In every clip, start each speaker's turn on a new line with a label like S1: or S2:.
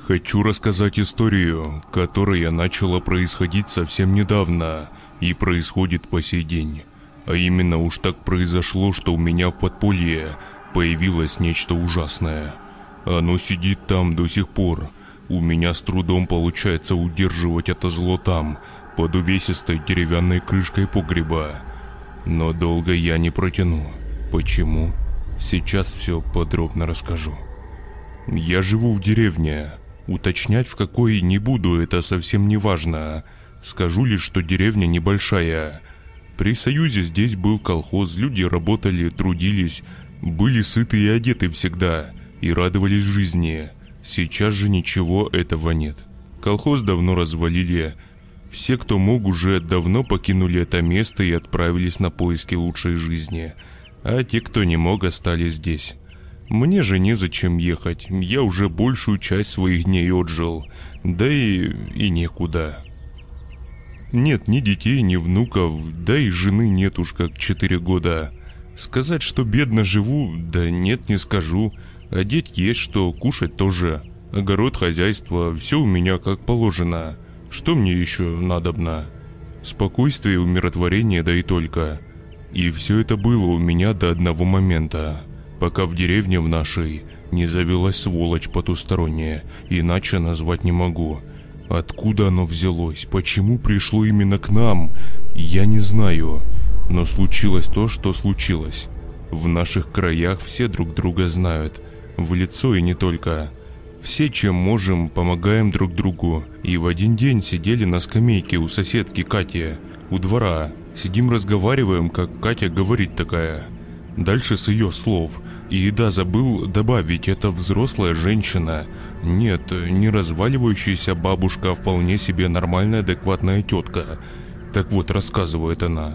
S1: Хочу рассказать историю, которая начала происходить совсем недавно и происходит по сей день. А именно уж так произошло, что у меня в подполье появилось нечто ужасное. Оно сидит там до сих пор. У меня с трудом получается удерживать это зло там, под увесистой деревянной крышкой погреба. Но долго я не протяну. Почему? Сейчас все подробно расскажу. Я живу в деревне. Уточнять в какой не буду, это совсем не важно. Скажу лишь, что деревня небольшая. При Союзе здесь был колхоз, люди работали, трудились, были сыты и одеты всегда, и радовались жизни. Сейчас же ничего этого нет. Колхоз давно развалили, все, кто мог, уже давно покинули это место и отправились на поиски лучшей жизни. А те, кто не мог, остались здесь. Мне же незачем ехать, я уже большую часть своих дней отжил, да и, и некуда. Нет ни детей, ни внуков, да и жены нет уж как четыре года. Сказать, что бедно живу, да нет, не скажу. Одеть есть что, кушать тоже. Огород, хозяйство, все у меня как положено. Что мне еще надобно? Спокойствие, умиротворение, да и только. И все это было у меня до одного момента, пока в деревне в нашей не завелась сволочь потусторонняя, иначе назвать не могу. Откуда оно взялось, почему пришло именно к нам, я не знаю. Но случилось то, что случилось. В наших краях все друг друга знают, в лицо и не только. Все, чем можем, помогаем друг другу. И в один день сидели на скамейке у соседки Кати, у двора. Сидим разговариваем, как Катя говорит такая. Дальше с ее слов. И да, забыл добавить, это взрослая женщина. Нет, не разваливающаяся бабушка, а вполне себе нормальная, адекватная тетка. Так вот, рассказывает она.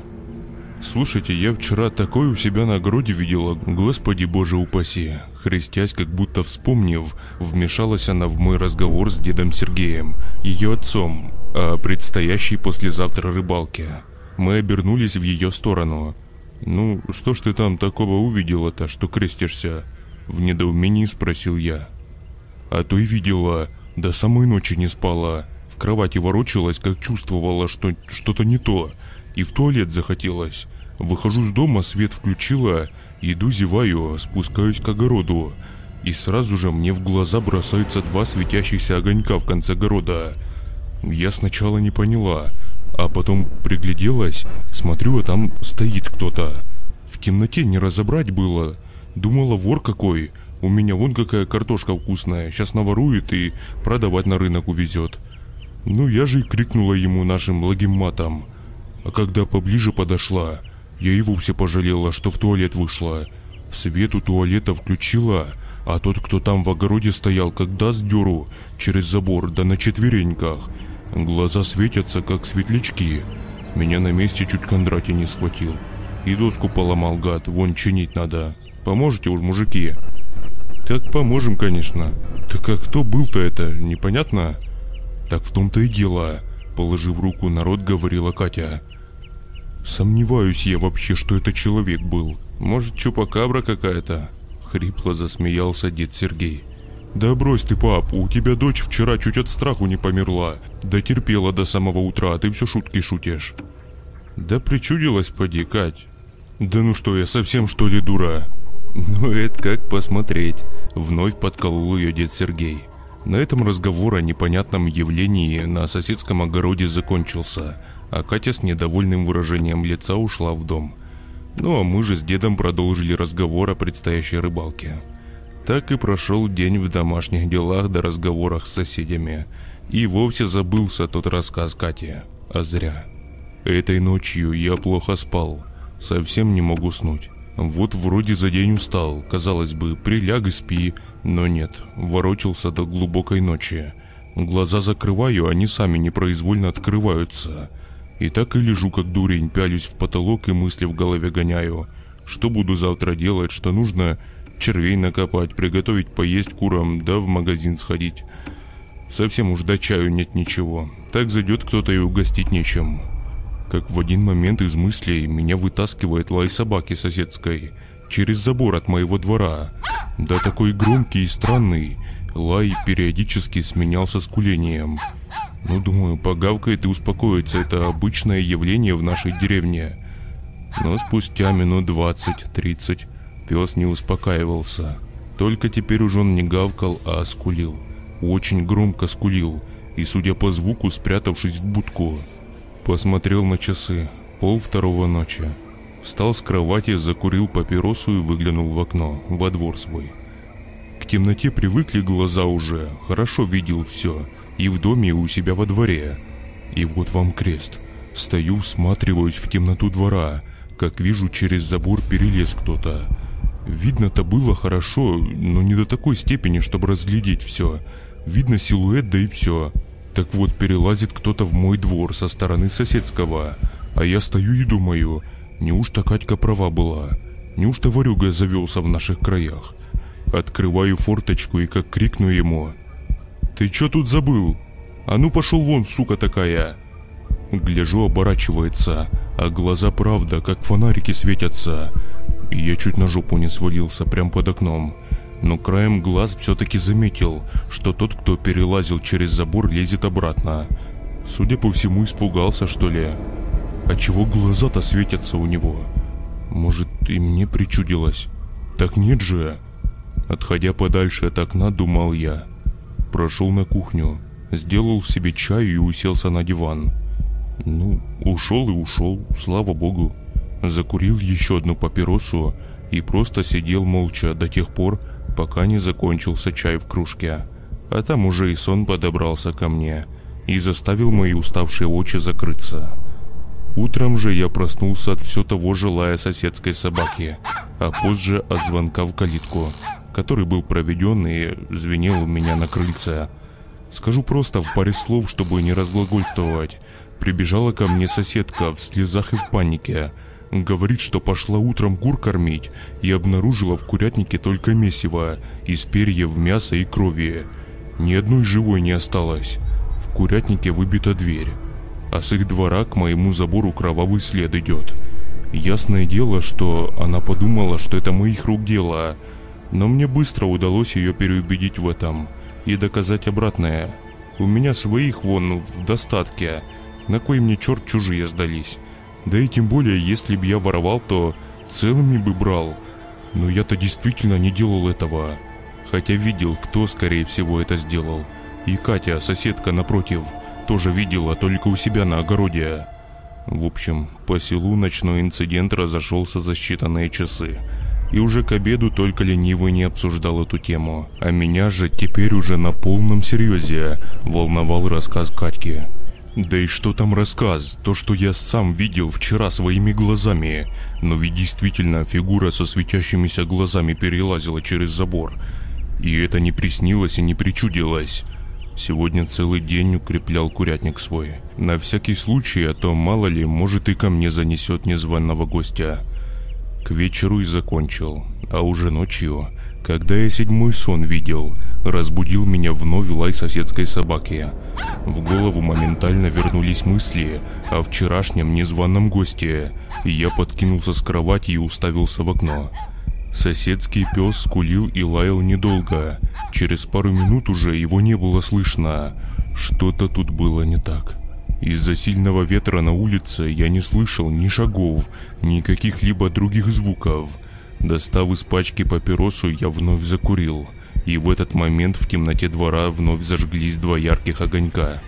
S1: Слушайте, я вчера такое у себя на огороде видела, господи боже упаси. Христясь, как будто вспомнив, вмешалась она в мой разговор с дедом Сергеем, ее отцом, о предстоящей послезавтра рыбалке. Мы обернулись в ее сторону. «Ну, что ж ты там такого увидела-то, что крестишься?» В недоумении спросил я. «А то и видела, до самой ночи не спала. В кровати ворочалась, как чувствовала, что что-то не то и в туалет захотелось. Выхожу с дома, свет включила, иду зеваю, спускаюсь к огороду. И сразу же мне в глаза бросаются два светящихся огонька в конце огорода. Я сначала не поняла, а потом пригляделась, смотрю, а там стоит кто-то. В темноте не разобрать было. Думала, вор какой. У меня вон какая картошка вкусная, сейчас наворует и продавать на рынок увезет. Ну я же и крикнула ему нашим благим матом. А когда поближе подошла, я и вовсе пожалела, что в туалет вышла. Свет у туалета включила, а тот, кто там в огороде стоял, как даст дёру, через забор, да на четвереньках. Глаза светятся, как светлячки. Меня на месте чуть Кондратий не схватил. И доску поломал, гад, вон чинить надо. Поможете уж, мужики? Так поможем, конечно. Так а кто был-то это, непонятно? Так в том-то и дело. Положив руку на рот, говорила Катя. Сомневаюсь я вообще, что это человек был. Может, чупакабра какая-то? Хрипло засмеялся дед Сергей. Да брось ты, пап, у тебя дочь вчера чуть от страху не померла. Да терпела до самого утра, а ты все шутки шутишь. Да причудилась, поди, Кать. Да ну что, я совсем что ли дура? Ну это как посмотреть. Вновь подколол ее дед Сергей. На этом разговор о непонятном явлении на соседском огороде закончился – а Катя с недовольным выражением лица ушла в дом. Ну а мы же с дедом продолжили разговор о предстоящей рыбалке. Так и прошел день в домашних делах до разговорах с соседями. И вовсе забылся тот рассказ Кати. А зря. Этой ночью я плохо спал. Совсем не мог уснуть. Вот вроде за день устал, казалось бы, приляг и спи, но нет, ворочался до глубокой ночи. Глаза закрываю, они сами непроизвольно открываются. И так и лежу как дурень, пялюсь в потолок и мысли в голове гоняю. Что буду завтра делать, что нужно червей накопать, приготовить поесть курам, да в магазин сходить. Совсем уж до чаю нет ничего. Так зайдет кто-то и угостить нечем. Как в один момент из мыслей меня вытаскивает лай собаки соседской через забор от моего двора. Да такой громкий и странный. Лай периодически сменялся скулением. Ну, думаю, погавкает и успокоится. Это обычное явление в нашей деревне. Но спустя минут 20-30 пес не успокаивался. Только теперь уже он не гавкал, а скулил. Очень громко скулил и, судя по звуку, спрятавшись в будку. Посмотрел на часы. Пол второго ночи. Встал с кровати, закурил папиросу и выглянул в окно, во двор свой. К темноте привыкли глаза уже, хорошо видел все, и в доме, и у себя во дворе. И вот вам крест. Стою, всматриваюсь в темноту двора, как вижу, через забор перелез кто-то. Видно-то было хорошо, но не до такой степени, чтобы разглядеть все. Видно силуэт, да и все. Так вот, перелазит кто-то в мой двор со стороны соседского. А я стою и думаю, неужто Катька права была? Неужто Варюга завелся в наших краях? Открываю форточку и как крикну ему. «Ты чё тут забыл? А ну пошел вон, сука такая!» Гляжу, оборачивается, а глаза правда, как фонарики светятся. Я чуть на жопу не свалился прямо под окном. Но краем глаз все-таки заметил, что тот, кто перелазил через забор, лезет обратно. Судя по всему, испугался, что ли. А чего глаза-то светятся у него? Может, и мне причудилось? Так нет же. Отходя подальше от окна, думал я. Прошел на кухню, сделал себе чаю и уселся на диван. Ну, ушел и ушел, слава богу. Закурил еще одну папиросу и просто сидел молча до тех пор, пока не закончился чай в кружке. А там уже и сон подобрался ко мне и заставил мои уставшие очи закрыться. Утром же я проснулся от все того же лая соседской собаки, а позже от звонка в калитку, который был проведен и звенел у меня на крыльце. Скажу просто в паре слов, чтобы не разглагольствовать. Прибежала ко мне соседка в слезах и в панике. Говорит, что пошла утром кур кормить и обнаружила в курятнике только месиво из перьев, мяса и крови. Ни одной живой не осталось. В курятнике выбита дверь. А с их двора к моему забору кровавый след идет. Ясное дело, что она подумала, что это моих рук дело. Но мне быстро удалось ее переубедить в этом и доказать обратное. У меня своих вон в достатке – на кой мне черт чужие сдались? Да и тем более, если бы я воровал, то целыми бы брал. Но я-то действительно не делал этого. Хотя видел, кто скорее всего это сделал. И Катя, соседка напротив, тоже видела только у себя на огороде. В общем, по селу ночной инцидент разошелся за считанные часы. И уже к обеду только ленивый не обсуждал эту тему. А меня же теперь уже на полном серьезе волновал рассказ Катьки. Да и что там рассказ, то, что я сам видел вчера своими глазами. Но ведь действительно фигура со светящимися глазами перелазила через забор. И это не приснилось и не причудилось. Сегодня целый день укреплял курятник свой. На всякий случай, а то мало ли, может и ко мне занесет незваного гостя. К вечеру и закончил. А уже ночью, когда я седьмой сон видел, разбудил меня вновь лай соседской собаки. В голову моментально вернулись мысли о вчерашнем незваном госте, и я подкинулся с кровати и уставился в окно. Соседский пес скулил и лаял недолго. Через пару минут уже его не было слышно. Что-то тут было не так. Из-за сильного ветра на улице я не слышал ни шагов, ни каких-либо других звуков. Достав из пачки папиросу, я вновь закурил – и в этот момент в темноте двора вновь зажглись два ярких огонька.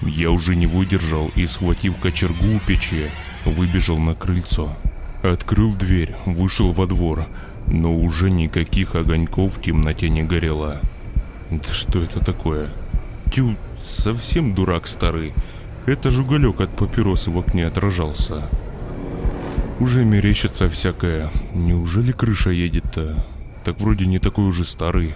S1: Я уже не выдержал и, схватив кочергу у печи, выбежал на крыльцо. Открыл дверь, вышел во двор, но уже никаких огоньков в темноте не горело. Да что это такое? Тю, совсем дурак старый. Это же уголек от папиросы в окне отражался. Уже мерещится всякое. Неужели крыша едет-то? Так вроде не такой уже старый.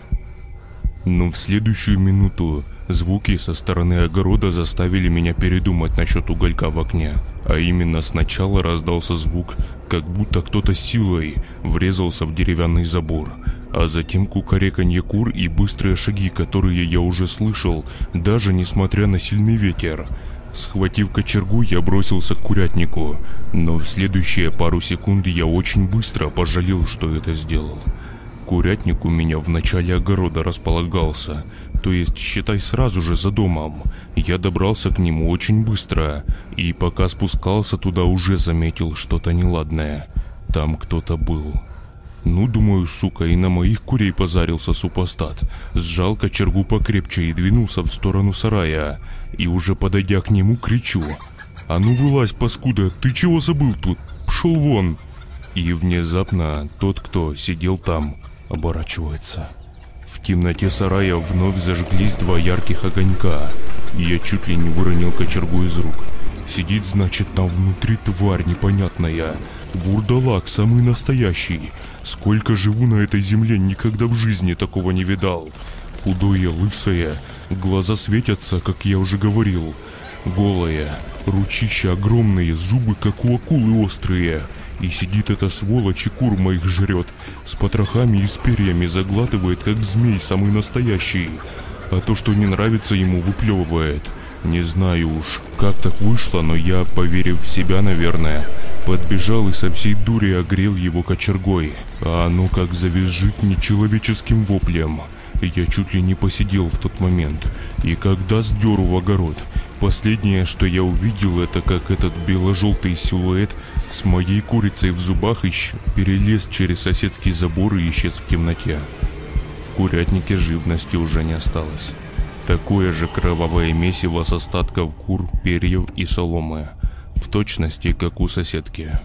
S1: Но в следующую минуту звуки со стороны огорода заставили меня передумать насчет уголька в окне. А именно сначала раздался звук, как будто кто-то силой врезался в деревянный забор. А затем кукареканье кур и быстрые шаги, которые я уже слышал, даже несмотря на сильный ветер. Схватив кочергу, я бросился к курятнику, но в следующие пару секунд я очень быстро пожалел, что это сделал. Курятник у меня в начале огорода располагался, то есть считай сразу же за домом. Я добрался к нему очень быстро, и пока спускался туда уже заметил что-то неладное. Там кто-то был. Ну, думаю, сука, и на моих курей позарился супостат. Сжал кочергу покрепче и двинулся в сторону сарая. И уже подойдя к нему, кричу. «А ну вылазь, паскуда, ты чего забыл тут? Пшел вон!» И внезапно тот, кто сидел там, оборачивается. В темноте сарая вновь зажглись два ярких огонька, и я чуть ли не выронил кочергу из рук. Сидит, значит, там внутри тварь непонятная. Вурдалак самый настоящий. Сколько живу на этой земле, никогда в жизни такого не видал. Худое, лысое, глаза светятся, как я уже говорил. Голая, ручища огромные, зубы, как у акулы острые. И сидит эта сволочь и кур моих жрет. С потрохами и с перьями заглатывает, как змей самый настоящий. А то, что не нравится ему, выплевывает. Не знаю уж, как так вышло, но я, поверив в себя, наверное, подбежал и со всей дури огрел его кочергой. А оно как завизжит нечеловеческим воплем. Я чуть ли не посидел в тот момент. И когда сдеру в огород, последнее, что я увидел, это как этот бело-желтый силуэт с моей курицей в зубах ищ перелез через соседский забор и исчез в темноте. В курятнике живности уже не осталось. Такое же кровавое месиво с остатков кур, перьев и соломы. В точности, как у соседки.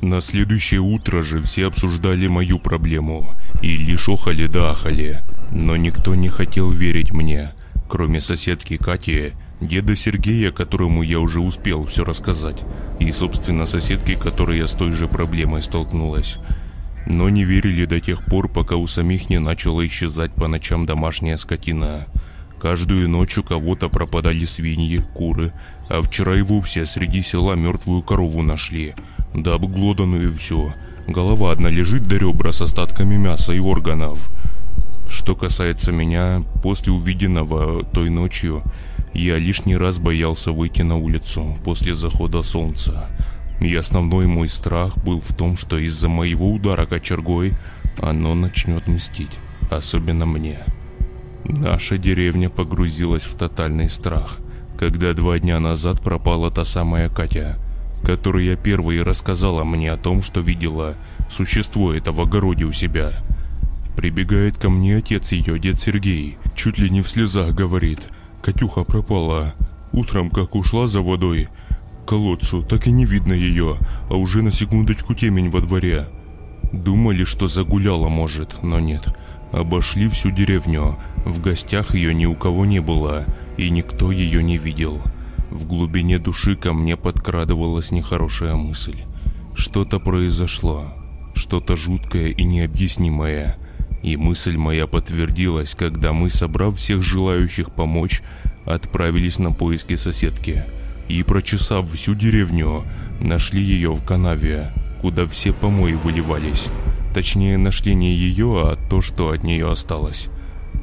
S1: На следующее утро же все обсуждали мою проблему и лишь охали да ахали. Но никто не хотел верить мне, кроме соседки Кати, деда Сергея, которому я уже успел все рассказать, и, собственно, соседки, которая с той же проблемой столкнулась. Но не верили до тех пор, пока у самих не начала исчезать по ночам домашняя скотина. Каждую ночь у кого-то пропадали свиньи, куры, а вчера и вовсе среди села мертвую корову нашли. Да обглоданную все. Голова одна лежит до ребра с остатками мяса и органов. Что касается меня, после увиденного той ночью, я лишний раз боялся выйти на улицу после захода солнца. И основной мой страх был в том, что из-за моего удара кочергой оно начнет мстить, особенно мне. Наша деревня погрузилась в тотальный страх, когда два дня назад пропала та самая Катя, которая первой рассказала мне о том, что видела существо это в огороде у себя. Прибегает ко мне отец ее, дед Сергей, чуть ли не в слезах говорит, Катюха пропала. Утром, как ушла за водой, к колодцу, так и не видно ее, а уже на секундочку темень во дворе. Думали, что загуляла, может, но нет. Обошли всю деревню. В гостях ее ни у кого не было, и никто ее не видел. В глубине души ко мне подкрадывалась нехорошая мысль. Что-то произошло. Что-то жуткое и необъяснимое. И мысль моя подтвердилась, когда мы, собрав всех желающих помочь, отправились на поиски соседки. И прочесав всю деревню, нашли ее в канаве, куда все помои выливались. Точнее, нашли не ее, а то, что от нее осталось.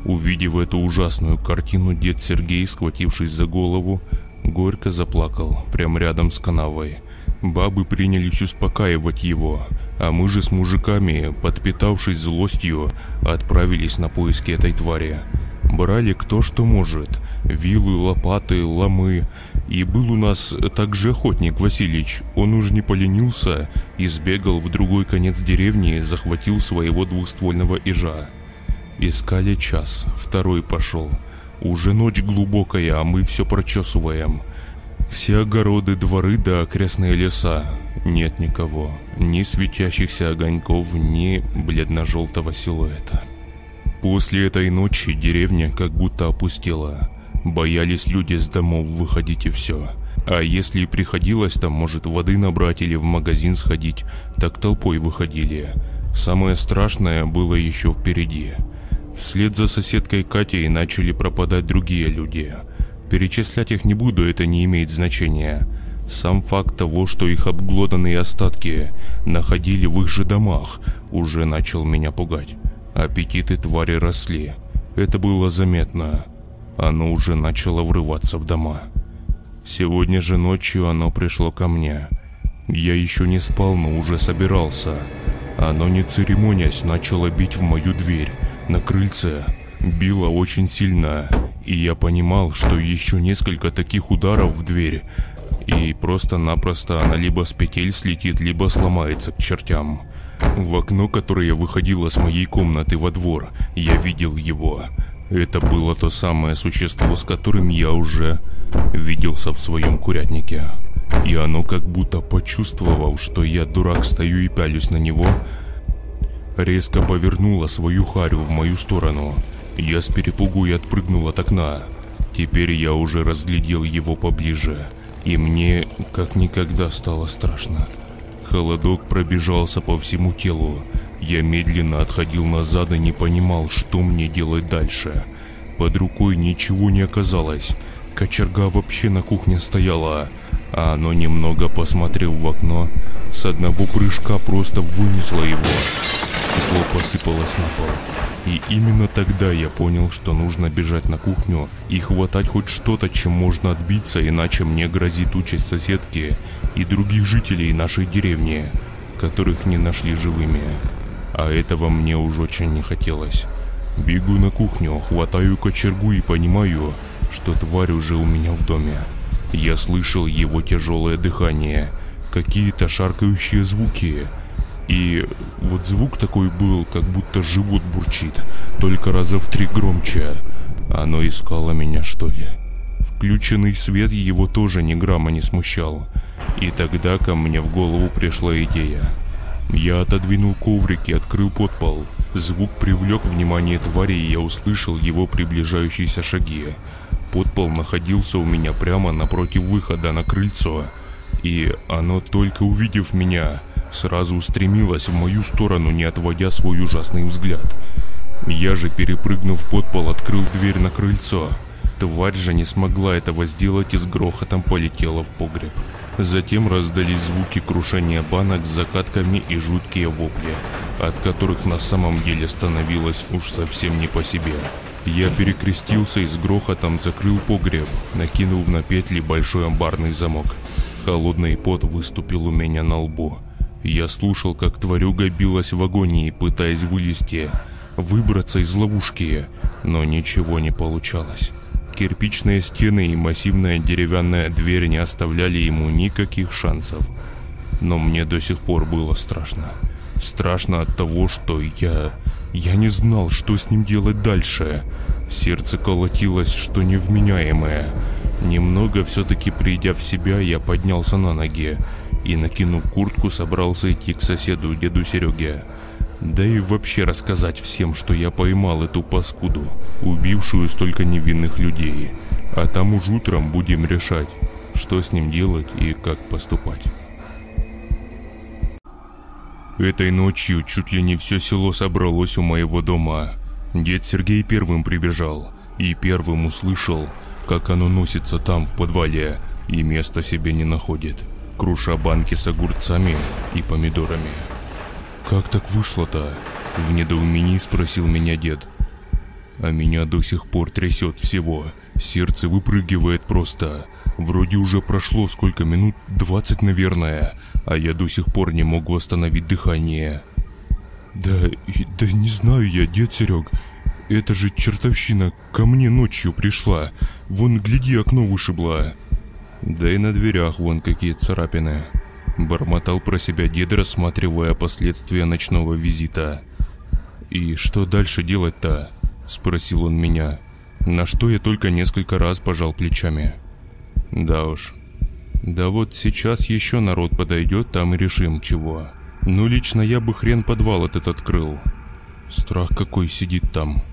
S1: Увидев эту ужасную картину, дед Сергей, схватившись за голову, горько заплакал прямо рядом с канавой. Бабы принялись успокаивать его, а мы же с мужиками, подпитавшись злостью, отправились на поиски этой твари. Брали кто что может. Вилы, лопаты, ломы. И был у нас также охотник Васильич. Он уж не поленился и сбегал в другой конец деревни, захватил своего двухствольного ижа. Искали час, второй пошел. Уже ночь глубокая, а мы все прочесываем. Все огороды, дворы да окрестные леса. Нет никого. Ни светящихся огоньков, ни бледно-желтого силуэта. После этой ночи деревня как будто опустела. Боялись люди с домов выходить и все. А если и приходилось там, может, воды набрать или в магазин сходить, так толпой выходили. Самое страшное было еще впереди. Вслед за соседкой Катей начали пропадать другие люди. Перечислять их не буду, это не имеет значения. Сам факт того, что их обглоданные остатки находили в их же домах, уже начал меня пугать. Аппетиты твари росли. Это было заметно. Оно уже начало врываться в дома. Сегодня же ночью оно пришло ко мне. Я еще не спал, но уже собирался. Оно не церемонясь начало бить в мою дверь на крыльце. Било очень сильно, и я понимал, что еще несколько таких ударов в дверь, и просто-напросто она либо с петель слетит, либо сломается к чертям. В окно, которое выходило с моей комнаты во двор, я видел его. Это было то самое существо, с которым я уже виделся в своем курятнике. И оно как будто почувствовал, что я дурак стою и пялюсь на него, резко повернуло свою харю в мою сторону. Я с перепугу и отпрыгнул от окна. Теперь я уже разглядел его поближе, и мне как никогда стало страшно. Холодок пробежался по всему телу. Я медленно отходил назад и не понимал, что мне делать дальше. Под рукой ничего не оказалось. Кочерга вообще на кухне стояла, а оно немного посмотрев в окно, с одного прыжка просто вынесло его. Стекло посыпалось на пол. И именно тогда я понял, что нужно бежать на кухню и хватать хоть что-то, чем можно отбиться, иначе мне грозит участь соседки и других жителей нашей деревни, которых не нашли живыми. А этого мне уж очень не хотелось. Бегу на кухню, хватаю кочергу и понимаю, что тварь уже у меня в доме. Я слышал его тяжелое дыхание, какие-то шаркающие звуки – и вот звук такой был, как будто живот бурчит, только раза в три громче. Оно искало меня, что ли? Включенный свет его тоже ни грамма не смущал. И тогда ко мне в голову пришла идея. Я отодвинул коврик и открыл подпол. Звук привлек внимание твари, и я услышал его приближающиеся шаги. Подпол находился у меня прямо напротив выхода на крыльцо. И оно только увидев меня, сразу устремилась в мою сторону, не отводя свой ужасный взгляд. Я же, перепрыгнув под пол, открыл дверь на крыльцо. Тварь же не смогла этого сделать и с грохотом полетела в погреб. Затем раздались звуки крушения банок с закатками и жуткие вопли, от которых на самом деле становилось уж совсем не по себе. Я перекрестился и с грохотом закрыл погреб, накинув на петли большой амбарный замок. Холодный пот выступил у меня на лбу. Я слушал, как тварюга билась в агонии, пытаясь вылезти, выбраться из ловушки, но ничего не получалось. Кирпичные стены и массивная деревянная дверь не оставляли ему никаких шансов. Но мне до сих пор было страшно. Страшно от того, что я... Я не знал, что с ним делать дальше. Сердце колотилось, что невменяемое. Немного все-таки придя в себя, я поднялся на ноги и, накинув куртку, собрался идти к соседу, деду Сереге. Да и вообще рассказать всем, что я поймал эту паскуду, убившую столько невинных людей. А там уж утром будем решать, что с ним делать и как поступать. Этой ночью чуть ли не все село собралось у моего дома. Дед Сергей первым прибежал и первым услышал, как оно носится там в подвале и места себе не находит круша банки с огурцами и помидорами. «Как так вышло-то?» – в недоумении спросил меня дед. А меня до сих пор трясет всего. Сердце выпрыгивает просто. Вроде уже прошло сколько минут, 20, наверное, а я до сих пор не мог восстановить дыхание. Да, да не знаю я, дед Серег. Это же чертовщина ко мне ночью пришла. Вон, гляди, окно вышибла. Да и на дверях вон какие царапины. Бормотал про себя дед, рассматривая последствия ночного визита. «И что дальше делать-то?» – спросил он меня. На что я только несколько раз пожал плечами. «Да уж. Да вот сейчас еще народ подойдет, там и решим чего. Ну лично я бы хрен подвал этот открыл. Страх какой сидит там».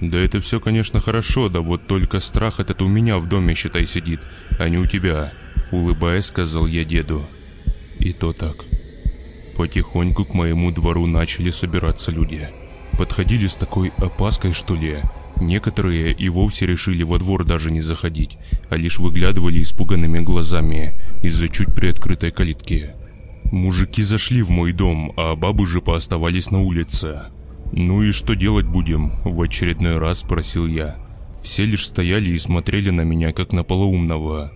S1: Да это все, конечно, хорошо, да вот только страх этот у меня в доме, считай, сидит, а не у тебя. Улыбаясь, сказал я деду. И то так. Потихоньку к моему двору начали собираться люди. Подходили с такой опаской, что ли. Некоторые и вовсе решили во двор даже не заходить, а лишь выглядывали испуганными глазами из-за чуть приоткрытой калитки. Мужики зашли в мой дом, а бабы же пооставались на улице. «Ну и что делать будем?» – в очередной раз спросил я. Все лишь стояли и смотрели на меня, как на полоумного.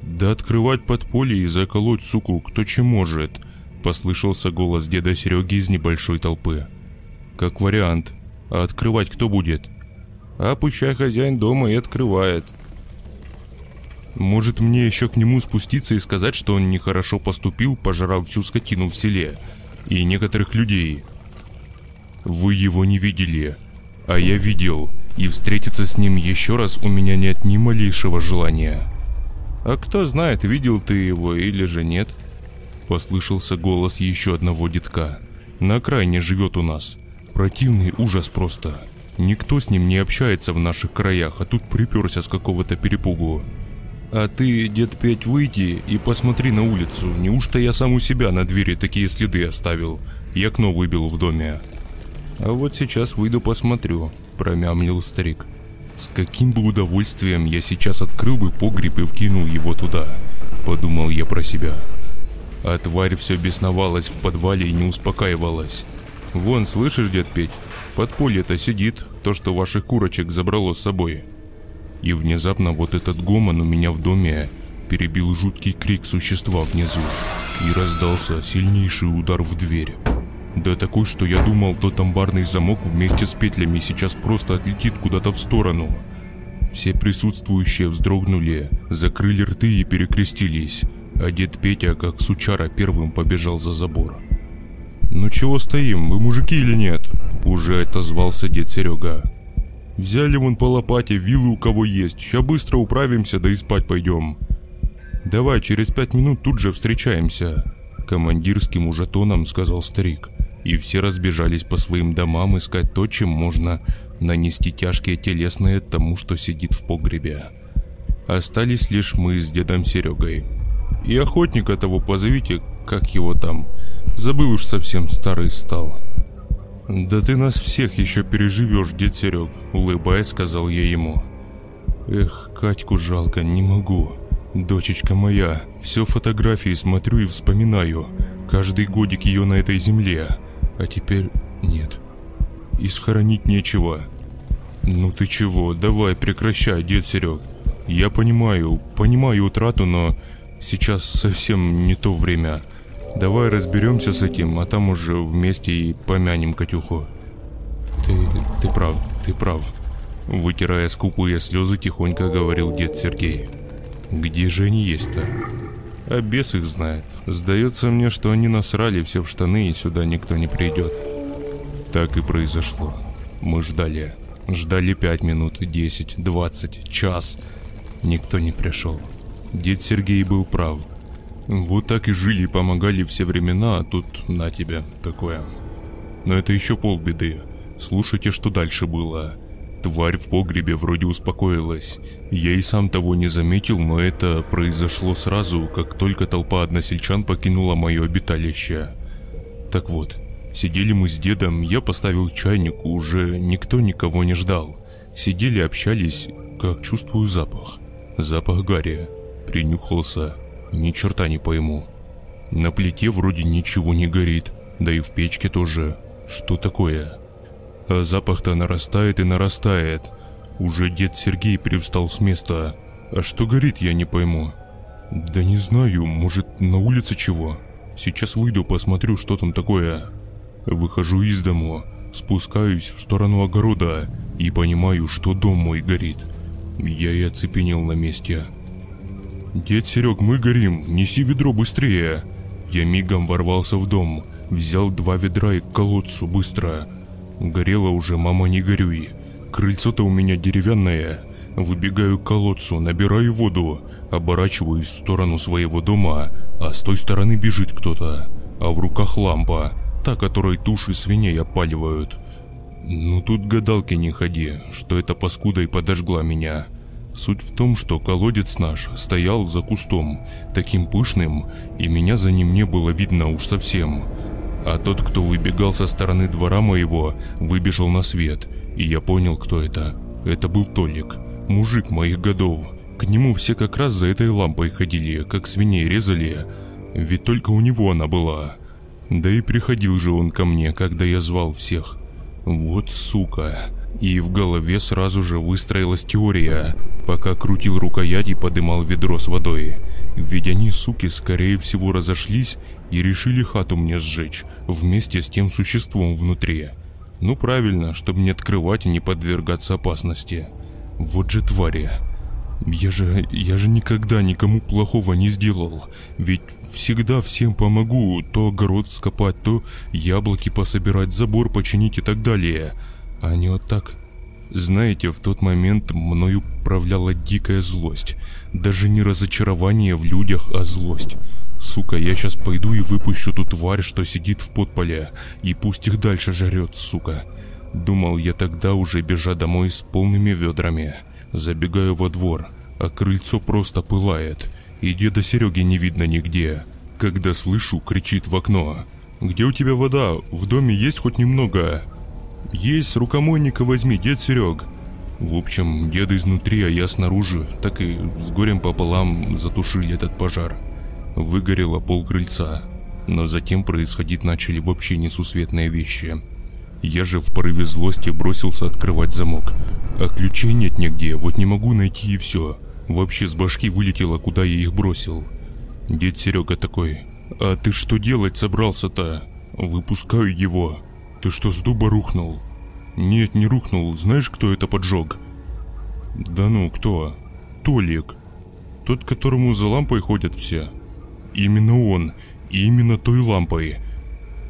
S1: «Да открывать подполье и заколоть суку кто чем может. Послышался голос деда Сереги из небольшой толпы. Как вариант. А открывать кто будет? А пущай хозяин дома и открывает. Может мне еще к нему спуститься и сказать, что он нехорошо поступил, пожрав всю скотину в селе и некоторых людей. Вы его не видели, а я видел, и встретиться с ним еще раз у меня нет ни малейшего желания. А кто знает, видел ты его или же нет? Послышался голос еще одного детка. На окраине живет у нас. Противный ужас просто. Никто с ним не общается в наших краях, а тут приперся с какого-то перепугу. А ты, дед Петь, выйди и посмотри на улицу. Неужто я сам у себя на двери такие следы оставил? И окно выбил в доме. А вот сейчас выйду посмотрю, промямлил старик. С каким бы удовольствием я сейчас открыл бы погреб и вкинул его туда, подумал я про себя. А тварь все бесновалась в подвале и не успокаивалась. Вон, слышишь, дед Петь, подполье-то сидит, то, что ваших курочек забрало с собой. И внезапно вот этот гомон у меня в доме перебил жуткий крик существа внизу и раздался сильнейший удар в дверь. Да такой, что я думал, тот амбарный замок вместе с петлями сейчас просто отлетит куда-то в сторону. Все присутствующие вздрогнули, закрыли рты и перекрестились, а дед Петя, как сучара, первым побежал за забор. «Ну чего стоим, вы мужики или нет?» Уже отозвался дед Серега. Взяли вон по лопате, вилы у кого есть. Ща быстро управимся, да и спать пойдем. Давай, через пять минут тут же встречаемся. Командирским уже тоном сказал старик. И все разбежались по своим домам искать то, чем можно нанести тяжкие телесные тому, что сидит в погребе. Остались лишь мы с дедом Серегой. И охотника того позовите, как его там. Забыл уж совсем старый стал. «Да ты нас всех еще переживешь, дед Серег», — улыбаясь, сказал я ему. «Эх, Катьку жалко, не могу. Дочечка моя, все фотографии смотрю и вспоминаю. Каждый годик ее на этой земле. А теперь нет. И схоронить нечего. Ну ты чего, давай прекращай, дед Серег. Я понимаю, понимаю утрату, но сейчас совсем не то время. Давай разберемся с этим, а там уже вместе и помянем Катюху. Ты, ты прав, ты прав. Вытирая скупые слезы, тихонько говорил дед Сергей. Где же они есть-то? А бес их знает. Сдается мне, что они насрали все в штаны и сюда никто не придет. Так и произошло. Мы ждали. Ждали пять минут, десять, двадцать, час. Никто не пришел. Дед Сергей был прав. Вот так и жили и помогали все времена, а тут на тебя такое. Но это еще полбеды. Слушайте, что дальше было. Тварь в погребе вроде успокоилась. Я и сам того не заметил, но это произошло сразу, как только толпа односельчан покинула мое обиталище. Так вот, сидели мы с дедом, я поставил чайник, уже никто никого не ждал. Сидели, общались, как чувствую запах. Запах гари. Принюхался, ни черта не пойму. На плите вроде ничего не горит, да и в печке тоже. Что такое? А запах-то нарастает и нарастает. Уже дед Сергей привстал с места. А что горит, я не пойму. Да не знаю, может на улице чего? Сейчас выйду, посмотрю, что там такое. Выхожу из дому, спускаюсь в сторону огорода и понимаю, что дом мой горит. Я и оцепенел на месте. «Дед Серег, мы горим, неси ведро быстрее!» Я мигом ворвался в дом, взял два ведра и к колодцу быстро. Горело уже, мама, не горюй. Крыльцо-то у меня деревянное. Выбегаю к колодцу, набираю воду, оборачиваюсь в сторону своего дома, а с той стороны бежит кто-то, а в руках лампа, та, которой туши свиней опаливают. Ну тут гадалки не ходи, что эта паскуда и подожгла меня. Суть в том, что колодец наш стоял за кустом, таким пышным, и меня за ним не было видно уж совсем. А тот, кто выбегал со стороны двора моего, выбежал на свет, и я понял, кто это. Это был Толик, мужик моих годов. К нему все как раз за этой лампой ходили, как свиней резали, ведь только у него она была. Да и приходил же он ко мне, когда я звал всех. Вот сука. И в голове сразу же выстроилась теория, пока крутил рукоять и подымал ведро с водой. Ведь они, суки, скорее всего разошлись и решили хату мне сжечь, вместе с тем существом внутри. Ну правильно, чтобы не открывать и не подвергаться опасности. Вот же твари. Я же, я же никогда никому плохого не сделал. Ведь всегда всем помогу, то огород вскопать, то яблоки пособирать, забор починить и так далее. А они вот так... Знаете, в тот момент мною управляла дикая злость. Даже не разочарование в людях, а злость. Сука, я сейчас пойду и выпущу ту тварь, что сидит в подполе, и пусть их дальше жрет, сука. Думал я тогда уже бежа домой с полными ведрами. Забегаю во двор, а крыльцо просто пылает, и деда Сереги не видно нигде. Когда слышу, кричит в окно. «Где у тебя вода? В доме есть хоть немного?» «Есть, рукомойника возьми, дед Серег». В общем, дед изнутри, а я снаружи, так и с горем пополам затушили этот пожар. Выгорело пол крыльца, но затем происходить начали вообще несусветные вещи – я же в порыве злости бросился открывать замок. А ключей нет нигде, вот не могу найти и все. Вообще с башки вылетело, куда я их бросил. Дед Серега такой, а ты что делать собрался-то? Выпускаю его. Ты что, с дуба рухнул? Нет, не рухнул. Знаешь, кто это поджег? Да ну, кто? Толик. Тот, которому за лампой ходят все. Именно он. И именно той лампой.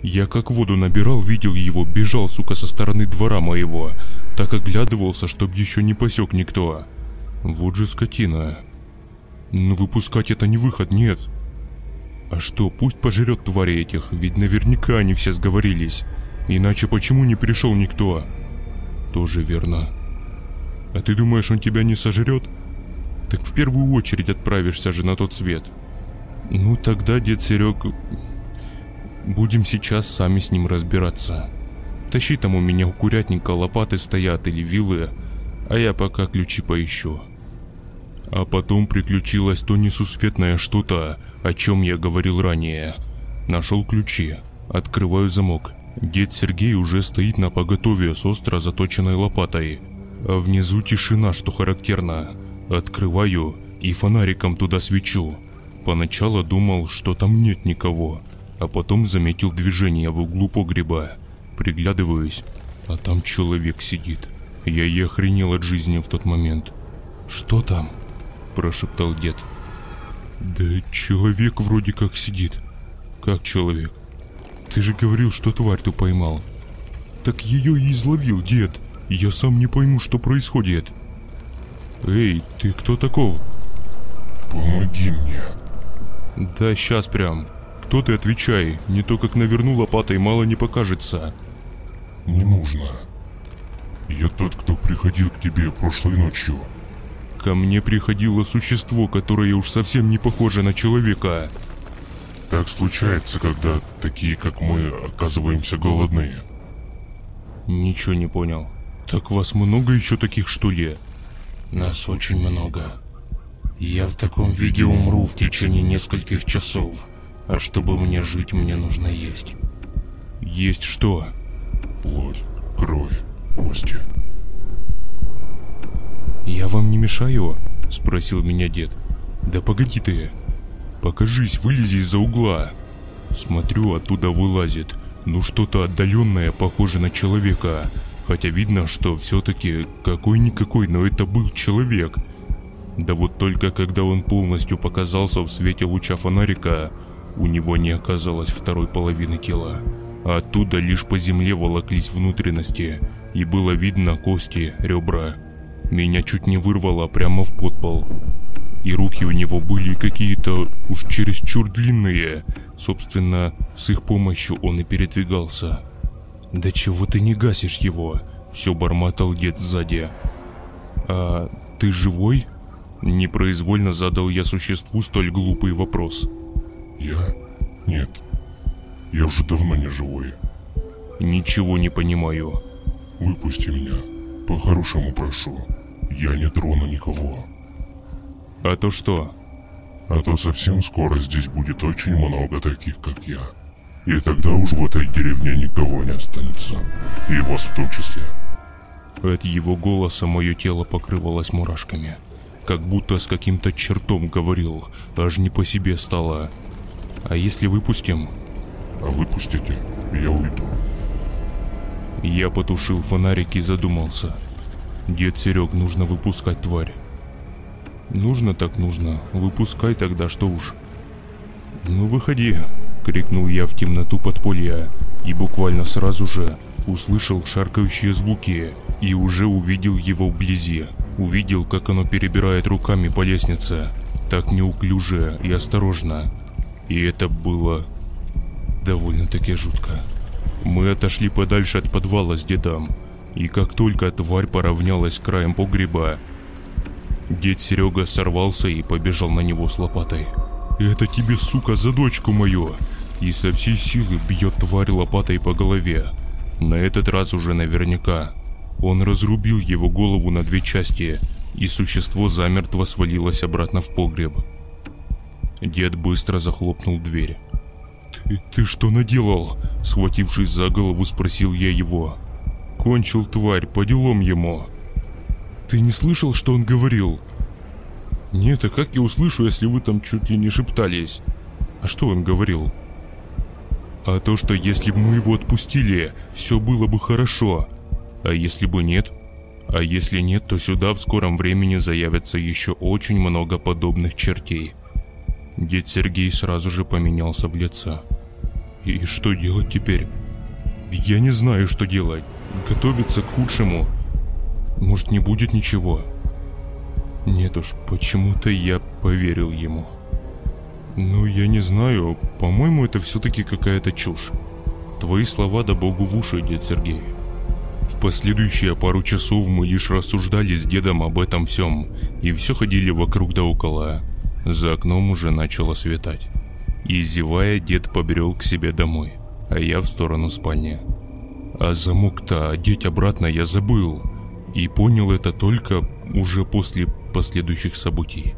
S1: Я как воду набирал, видел его, бежал, сука, со стороны двора моего. Так оглядывался, чтоб еще не посек никто. Вот же скотина. Но выпускать это не выход, нет. А что, пусть пожрет твари этих, ведь наверняка они все сговорились. Иначе почему не пришел никто? Тоже верно. А ты думаешь, он тебя не сожрет? Так в первую очередь отправишься же на тот свет. Ну тогда, дед Серег, Будем сейчас сами с ним разбираться. Тащи там у меня у курятника лопаты стоят или вилы, а я пока ключи поищу. А потом приключилось то несусветное что-то, о чем я говорил ранее. Нашел ключи, открываю замок. Дед Сергей уже стоит на поготове с остро заточенной лопатой. А внизу тишина, что характерно. Открываю и фонариком туда свечу. Поначалу думал, что там нет никого а потом заметил движение в углу погреба. Приглядываюсь, а там человек сидит. Я и охренел от жизни в тот момент. «Что там?» – прошептал дед. «Да человек вроде как сидит». «Как человек?» «Ты же говорил, что тварь ту поймал». «Так ее и изловил, дед. Я сам не пойму, что происходит». «Эй, ты кто таков?»
S2: «Помоги мне».
S1: «Да сейчас прям». Кто ты, отвечай, не то как наверну лопатой мало не покажется.
S2: Не нужно. Я тот, кто приходил к тебе прошлой ночью.
S1: Ко мне приходило существо, которое уж совсем не похоже на человека.
S2: Так случается, когда такие, как мы, оказываемся голодные.
S1: Ничего не понял. Так вас много еще таких, что ли?
S3: Нас очень много. Я в таком виде умру в течение нескольких часов. А чтобы мне жить, мне нужно есть.
S1: Есть что?
S2: Плоть, кровь, кости.
S1: Я вам не мешаю? Спросил меня дед. Да погоди ты. Покажись, вылези из-за угла. Смотрю, оттуда вылазит. Ну что-то отдаленное, похоже на человека. Хотя видно, что все-таки какой-никакой, но это был человек. Да вот только когда он полностью показался в свете луча фонарика, у него не оказалось второй половины тела, оттуда лишь по земле волоклись внутренности, и было видно кости, ребра. Меня чуть не вырвало прямо в подпол. И руки у него были какие-то уж чересчур длинные. Собственно, с их помощью он и передвигался. «Да чего ты не гасишь его?» Все бормотал дед сзади. «А ты живой?» Непроизвольно задал я существу столь глупый вопрос.
S2: Я? Нет. Я уже давно не живой.
S1: Ничего не понимаю.
S2: Выпусти меня. По-хорошему прошу. Я не трону никого.
S1: А то что?
S2: А то совсем скоро здесь будет очень много таких, как я. И тогда уж в этой деревне никого не останется. И вас в том числе.
S1: От его голоса мое тело покрывалось мурашками. Как будто с каким-то чертом говорил, аж не по себе стало. А если выпустим?
S2: А выпустите, я уйду.
S1: Я потушил фонарик и задумался. Дед Серег, нужно выпускать тварь. Нужно так нужно, выпускай тогда, что уж. Ну выходи, крикнул я в темноту подполья и буквально сразу же услышал шаркающие звуки и уже увидел его вблизи. Увидел, как оно перебирает руками по лестнице, так неуклюже и осторожно. И это было довольно-таки жутко. Мы отошли подальше от подвала с дедом, и как только тварь поравнялась краем погреба, дед Серега сорвался и побежал на него с лопатой. «Это тебе, сука, за дочку мою!» И со всей силы бьет тварь лопатой по голове. На этот раз уже наверняка. Он разрубил его голову на две части, и существо замертво свалилось обратно в погреб. Дед быстро захлопнул дверь. «Ты, ты что наделал?» Схватившись за голову, спросил я его. «Кончил тварь, по делам ему». «Ты не слышал, что он говорил?» «Нет, а как я услышу, если вы там чуть ли не шептались?» «А что он говорил?» «А то, что если бы мы его отпустили, все было бы хорошо. А если бы нет?» А если нет, то сюда в скором времени заявится еще очень много подобных чертей. Дед Сергей сразу же поменялся в лице. И что делать теперь? Я не знаю, что делать. Готовиться к худшему. Может, не будет ничего? Нет уж, почему-то я поверил ему. Ну, я не знаю. По-моему, это все-таки какая-то чушь. Твои слова да богу в уши, дед Сергей. В последующие пару часов мы лишь рассуждали с дедом об этом всем, и все ходили вокруг да около. За окном уже начало светать. И зевая, дед побрел к себе домой, а я в сторону спальни. А замок-то одеть обратно я забыл, и понял это только уже после последующих событий.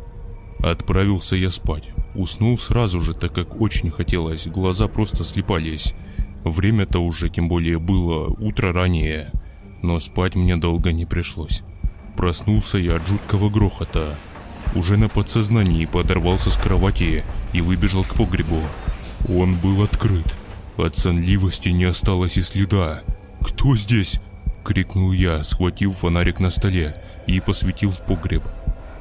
S1: Отправился я спать. Уснул сразу же, так как очень хотелось, глаза просто слепались. Время-то уже тем более было утро ранее, но спать мне долго не пришлось. Проснулся я от жуткого грохота, уже на подсознании подорвался с кровати и выбежал к погребу. Он был открыт. От сонливости не осталось и следа. «Кто здесь?» – крикнул я, схватив фонарик на столе и посветил в погреб.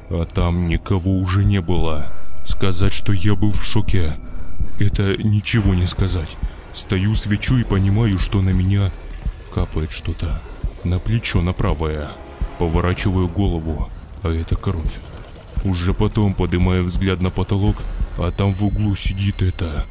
S1: А там никого уже не было. Сказать, что я был в шоке, это ничего не сказать. Стою, свечу и понимаю, что на меня капает что-то. На плечо, на правое. Поворачиваю голову, а это кровь. Уже потом поднимая взгляд на потолок, а там в углу сидит это.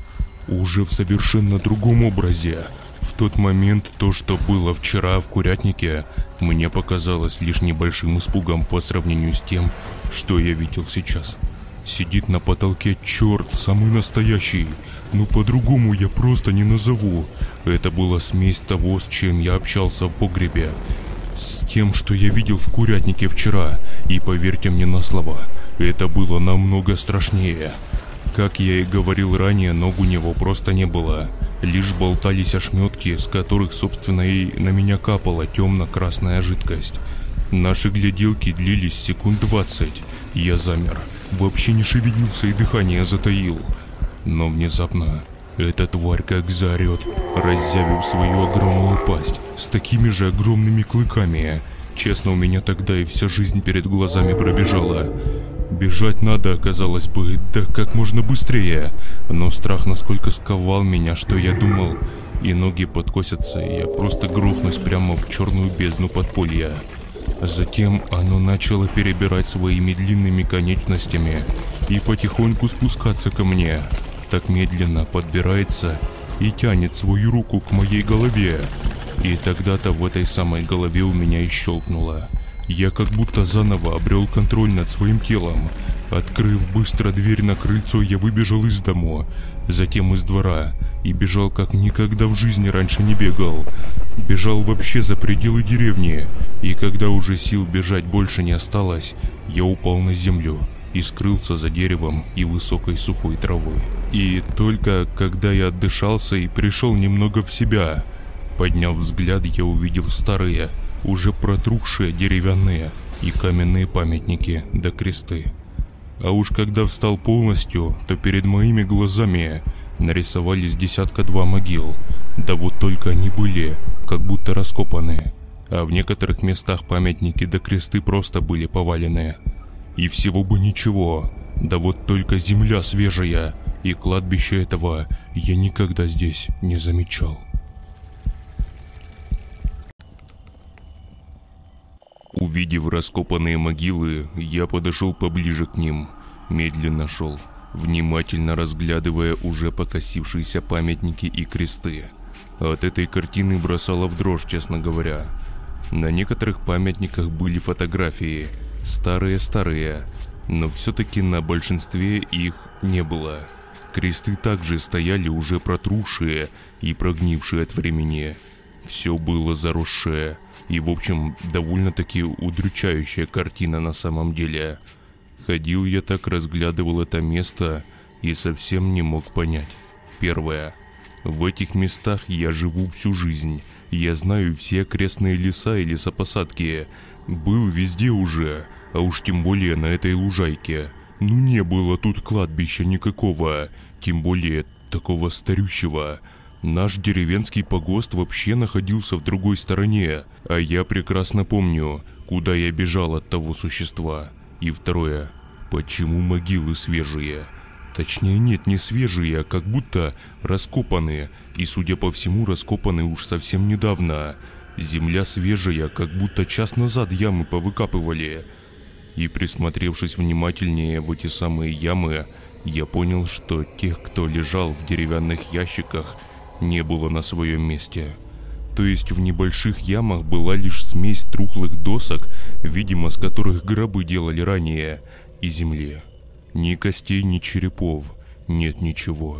S1: Уже в совершенно другом образе. В тот момент то, что было вчера в курятнике, мне показалось лишь небольшим испугом по сравнению с тем, что я видел сейчас. Сидит на потолке черт, самый настоящий. Ну по-другому я просто не назову. Это была смесь того, с чем я общался в погребе. С тем, что я видел в курятнике вчера. И поверьте мне на слова, это было намного страшнее. Как я и говорил ранее, ног у него просто не было. Лишь болтались ошметки, с которых, собственно, и на меня капала темно-красная жидкость. Наши гляделки длились секунд двадцать. Я замер. Вообще не шевелился и дыхание затаил. Но внезапно эта тварь как заорет, разъявив свою огромную пасть с такими же огромными клыками. Честно, у меня тогда и вся жизнь перед глазами пробежала. Бежать надо, оказалось бы, да как можно быстрее. Но страх насколько сковал меня, что я думал, и ноги подкосятся, и я просто грохнусь прямо в черную бездну подполья. Затем оно начало перебирать своими длинными конечностями и потихоньку спускаться ко мне. Так медленно подбирается и тянет свою руку к моей голове. И тогда-то в этой самой голове у меня и щелкнуло. Я как будто заново обрел контроль над своим телом. Открыв быстро дверь на крыльцо, я выбежал из дома, затем из двора и бежал как никогда в жизни раньше не бегал. Бежал вообще за пределы деревни, и когда уже сил бежать больше не осталось, я упал на землю и скрылся за деревом и высокой сухой травой. И только когда я отдышался и пришел немного в себя, подняв взгляд, я увидел старые, уже протрухшие деревянные и каменные памятники да кресты. А уж когда встал полностью, то перед моими глазами нарисовались десятка-два могил, да вот только они были, как будто раскопанные, а в некоторых местах памятники да кресты просто были повалены. И всего бы ничего, да вот только земля свежая, и кладбище этого я никогда здесь не замечал. Увидев раскопанные могилы, я подошел поближе к ним, медленно шел, внимательно разглядывая уже покосившиеся памятники и кресты. От этой картины бросало в дрожь, честно говоря. На некоторых памятниках были фотографии, старые-старые, но все-таки на большинстве их не было. Кресты также стояли уже протрушие и прогнившие от времени. Все было заросшее, и в общем довольно-таки удручающая картина на самом деле. Ходил я так, разглядывал это место и совсем не мог понять. Первое. В этих местах я живу всю жизнь. Я знаю все окрестные леса и лесопосадки. Был везде уже, а уж тем более на этой лужайке. Ну не было тут кладбища никакого, тем более такого старющего. Наш деревенский погост вообще находился в другой стороне, а я прекрасно помню, куда я бежал от того существа. И второе, почему могилы свежие? Точнее нет, не свежие, а как будто раскопанные, и судя по всему раскопаны уж совсем недавно. Земля свежая, как будто час назад ямы повыкапывали. И присмотревшись внимательнее в эти самые ямы, я понял, что тех, кто лежал в деревянных ящиках – не было на своем месте. То есть в небольших ямах была лишь смесь трухлых досок, видимо, с которых гробы делали ранее, и земли. Ни костей, ни черепов, нет ничего.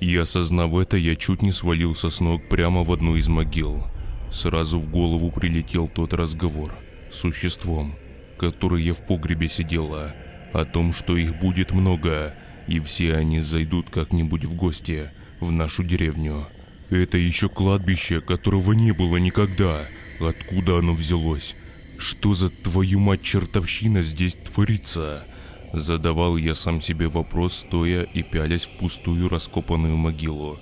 S1: И осознав это, я чуть не свалился с ног прямо в одну из могил. Сразу в голову прилетел тот разговор с существом, который я в погребе сидела, о том, что их будет много, и все они зайдут как-нибудь в гости – в нашу деревню. Это еще кладбище, которого не было никогда. Откуда оно взялось? Что за твою мать чертовщина здесь творится? Задавал я сам себе вопрос, стоя и пялясь в пустую раскопанную могилу.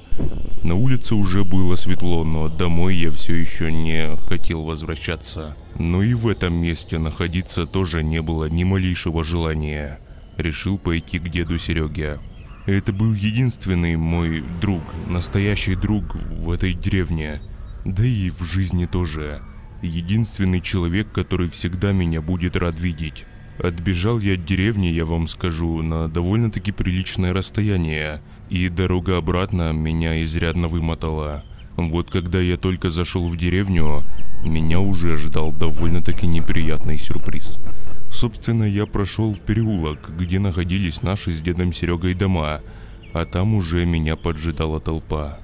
S1: На улице уже было светло, но домой я все еще не хотел возвращаться. Но и в этом месте находиться тоже не было ни малейшего желания. Решил пойти к деду Сереге. Это был единственный мой друг, настоящий друг в этой деревне. Да и в жизни тоже. Единственный человек, который всегда меня будет рад видеть. Отбежал я от деревни, я вам скажу, на довольно-таки приличное расстояние. И дорога обратно меня изрядно вымотала. Вот когда я только зашел в деревню, меня уже ждал довольно-таки неприятный сюрприз. Собственно, я прошел в переулок, где находились наши с дедом Серегой дома, а там уже меня поджидала толпа.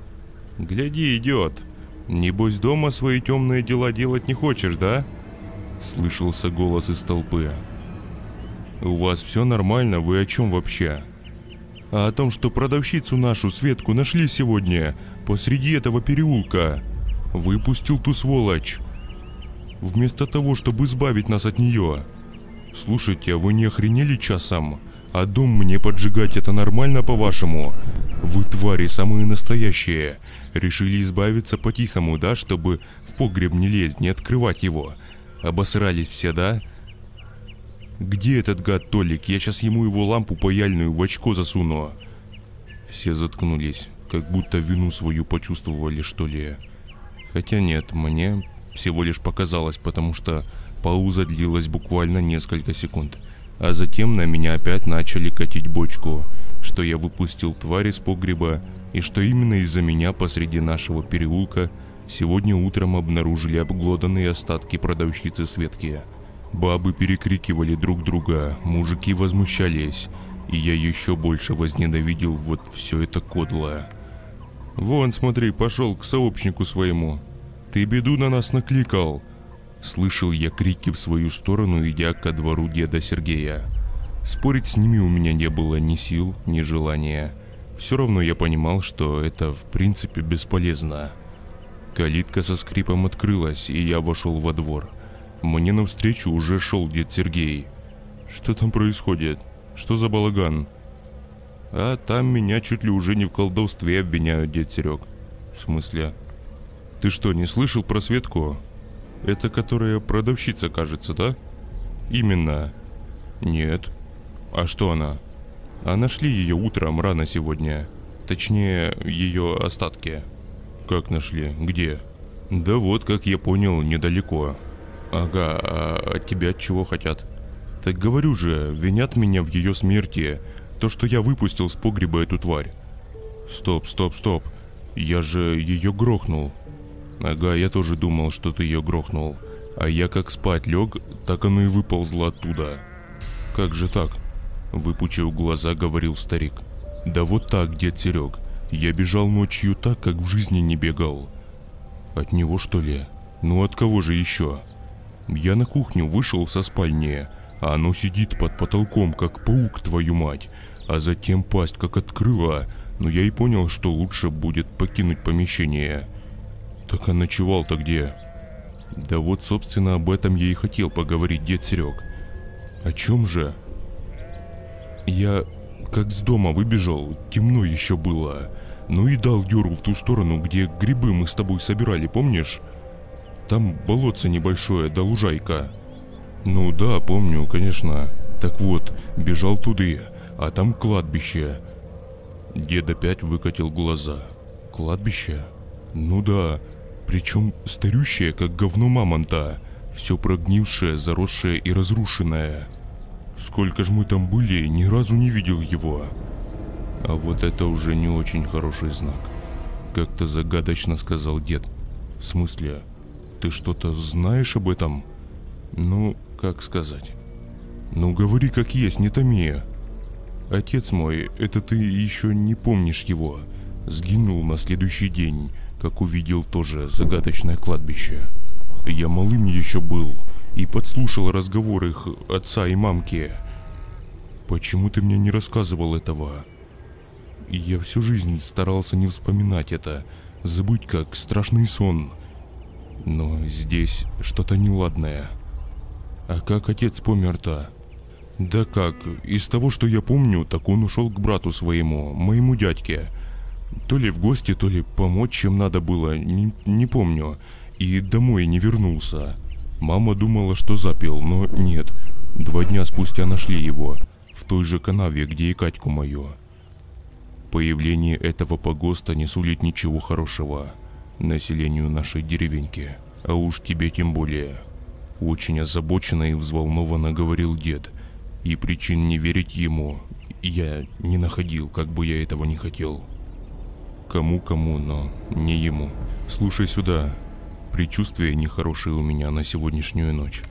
S1: «Гляди, идет! Небось дома свои темные дела делать не хочешь, да?» Слышался голос из толпы. «У вас все нормально, вы о чем вообще?» «А о том, что продавщицу нашу, Светку, нашли сегодня, посреди этого переулка. Выпустил ту сволочь. Вместо того, чтобы избавить нас от нее». Слушайте, а вы не охренели часом? А дом мне поджигать это нормально по-вашему? Вы твари самые настоящие. Решили избавиться по-тихому, да, чтобы в погреб не лезть, не открывать его. Обосрались все, да? Где этот гад Толик? Я сейчас ему его лампу паяльную в очко засуну. Все заткнулись, как будто вину свою почувствовали, что ли. Хотя нет, мне всего лишь показалось, потому что Пауза длилась буквально несколько секунд, а затем на меня опять начали катить бочку, что я выпустил тварь из погреба и что именно из-за меня посреди нашего переулка сегодня утром обнаружили обглоданные остатки продавщицы Светки. Бабы перекрикивали друг друга, мужики возмущались, и я еще больше возненавидел вот все это кодло. «Вон, смотри, пошел к сообщнику своему. Ты беду на нас накликал», Слышал я крики в свою сторону, идя ко двору деда Сергея. Спорить с ними у меня не было ни сил, ни желания. Все равно я понимал, что это в принципе бесполезно. Калитка со скрипом открылась, и я вошел во двор. Мне навстречу уже шел дед Сергей. Что там происходит? Что за балаган? А там меня чуть ли уже не в колдовстве обвиняют, дед Серег. В смысле? Ты что, не слышал про Светку? Это которая продавщица, кажется, да? Именно. Нет. А что она? А нашли ее утром рано сегодня. Точнее, ее остатки. Как нашли? Где? Да вот, как я понял, недалеко. Ага, а от тебя чего хотят? Так говорю же, винят меня в ее смерти. То, что я выпустил с погреба эту тварь. Стоп, стоп, стоп. Я же ее грохнул. Ага, я тоже думал, что ты ее грохнул. А я как спать лег, так оно и выползло оттуда. Как же так? Выпучив глаза, говорил старик. Да вот так, дед Серег. Я бежал ночью так, как в жизни не бегал. От него что ли? Ну от кого же еще? Я на кухню вышел со спальни, а оно сидит под потолком, как паук, твою мать. А затем пасть как открыла, но я и понял, что лучше будет покинуть помещение. Так а ночевал-то где? Да вот, собственно, об этом я и хотел поговорить, дед Серег. О чем же? Я как с дома выбежал, темно еще было. Ну и дал дёру в ту сторону, где грибы мы с тобой собирали, помнишь? Там болотце небольшое, да лужайка. Ну да, помню, конечно. Так вот, бежал туда, а там кладбище. Дед опять выкатил глаза. Кладбище? Ну да, причем старющее, как говно мамонта. Все прогнившее, заросшее и разрушенное. Сколько ж мы там были, ни разу не видел его. А вот это уже не очень хороший знак. Как-то загадочно сказал дед. В смысле? Ты что-то знаешь об этом? Ну, как сказать? Ну, говори как есть, не томи. Отец мой, это ты еще не помнишь его. Сгинул на следующий день, как увидел тоже загадочное кладбище. Я малым еще был и подслушал разговор их отца и мамки. Почему ты мне не рассказывал этого? Я всю жизнь старался не вспоминать это, забыть как страшный сон. Но здесь что-то неладное. А как отец помер-то? Да как, из того, что я помню, так он ушел к брату своему, моему дядьке. То ли в гости, то ли помочь, чем надо было, не, не помню. И домой не вернулся. Мама думала, что запил, но нет. Два дня спустя нашли его. В той же канаве, где и Катьку мою. Появление этого погоста не сулит ничего хорошего населению нашей деревеньки, а уж тебе тем более. Очень озабоченно и взволнованно говорил дед, и причин не верить ему я не находил, как бы я этого не хотел. Кому-кому, но не ему. Слушай сюда, предчувствие нехорошее у меня на сегодняшнюю ночь.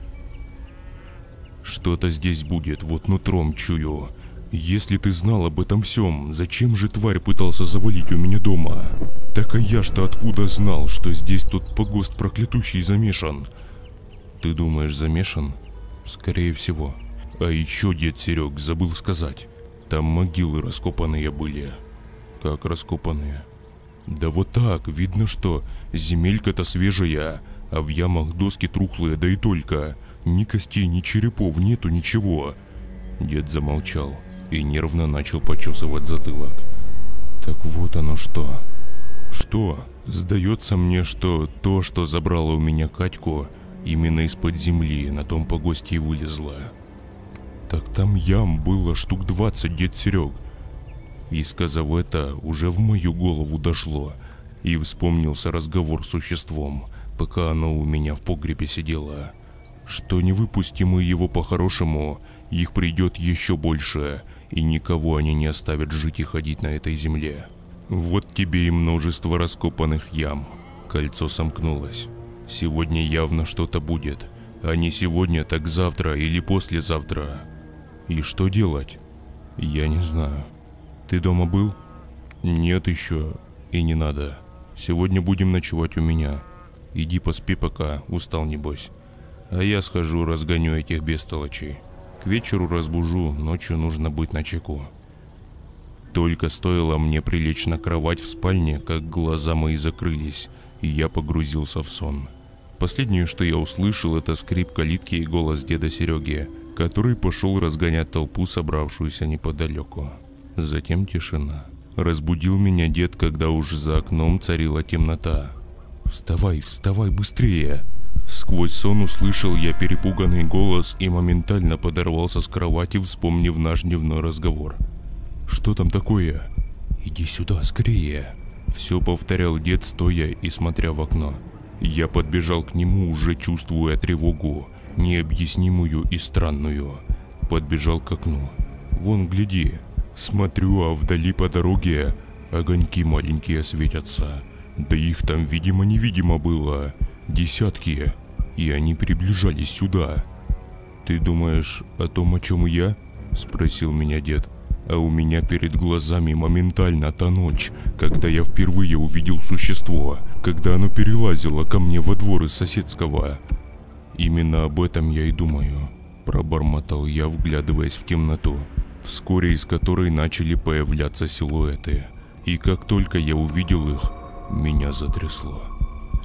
S1: Что-то здесь будет, вот нутром чую. Если ты знал об этом всем, зачем же тварь пытался завалить у меня дома? Так а я что откуда знал, что здесь тот погост проклятущий замешан? Ты думаешь, замешан? Скорее всего. А еще дед Серег забыл сказать. Там могилы раскопанные были. Как раскопанные? Да вот так, видно что, земелька-то свежая, а в ямах доски трухлые, да и только. Ни костей, ни черепов нету, ничего. Дед замолчал и нервно начал почесывать затылок. Так вот оно что. Что? Сдается мне, что то, что забрало у меня Катьку, именно из-под земли на том погосте и вылезло. Так там ям было штук двадцать, дед Серег. И сказав это, уже в мою голову дошло, и вспомнился разговор с существом, пока оно у меня в погребе сидело. Что не выпустим мы его по-хорошему, их придет еще больше, и никого они не оставят жить и ходить на этой земле. Вот тебе и множество раскопанных ям. Кольцо сомкнулось. Сегодня явно что-то будет. А не сегодня, так завтра или послезавтра. И что делать? Я не знаю. Ты дома был? Нет еще. И не надо. Сегодня будем ночевать у меня. Иди поспи пока, устал небось. А я схожу, разгоню этих бестолочей. К вечеру разбужу, ночью нужно быть на чеку. Только стоило мне прилечь на кровать в спальне, как глаза мои закрылись, и я погрузился в сон. Последнее, что я услышал, это скрип калитки и голос деда Сереги, который пошел разгонять толпу, собравшуюся неподалеку. Затем тишина. Разбудил меня дед, когда уж за окном царила темнота. «Вставай, вставай быстрее!» Сквозь сон услышал я перепуганный голос и моментально подорвался с кровати, вспомнив наш дневной разговор. «Что там такое?» «Иди сюда, скорее!» Все повторял дед, стоя и смотря в окно. Я подбежал к нему, уже чувствуя тревогу, необъяснимую и странную. Подбежал к окну. «Вон, гляди!» Смотрю, а вдали по дороге огоньки маленькие светятся. Да их там видимо-невидимо было. Десятки. И они приближались сюда. «Ты думаешь о том, о чем я?» Спросил меня дед. А у меня перед глазами моментально та ночь, когда я впервые увидел существо, когда оно перелазило ко мне во двор из соседского. Именно об этом я и думаю. Пробормотал я, вглядываясь в темноту, вскоре из которой начали появляться силуэты. И как только я увидел их, меня затрясло.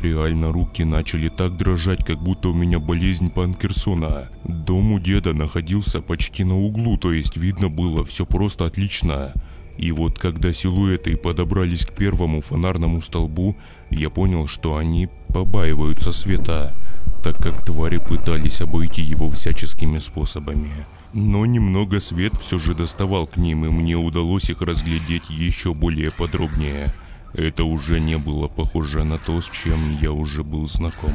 S1: Реально руки начали так дрожать, как будто у меня болезнь Панкерсона. Дом у деда находился почти на углу, то есть видно было все просто отлично. И вот когда силуэты подобрались к первому фонарному столбу, я понял, что они побаиваются света, так как твари пытались обойти его всяческими способами. Но немного свет все же доставал к ним, и мне удалось их разглядеть еще более подробнее – это уже не было похоже на то, с чем я уже был знаком.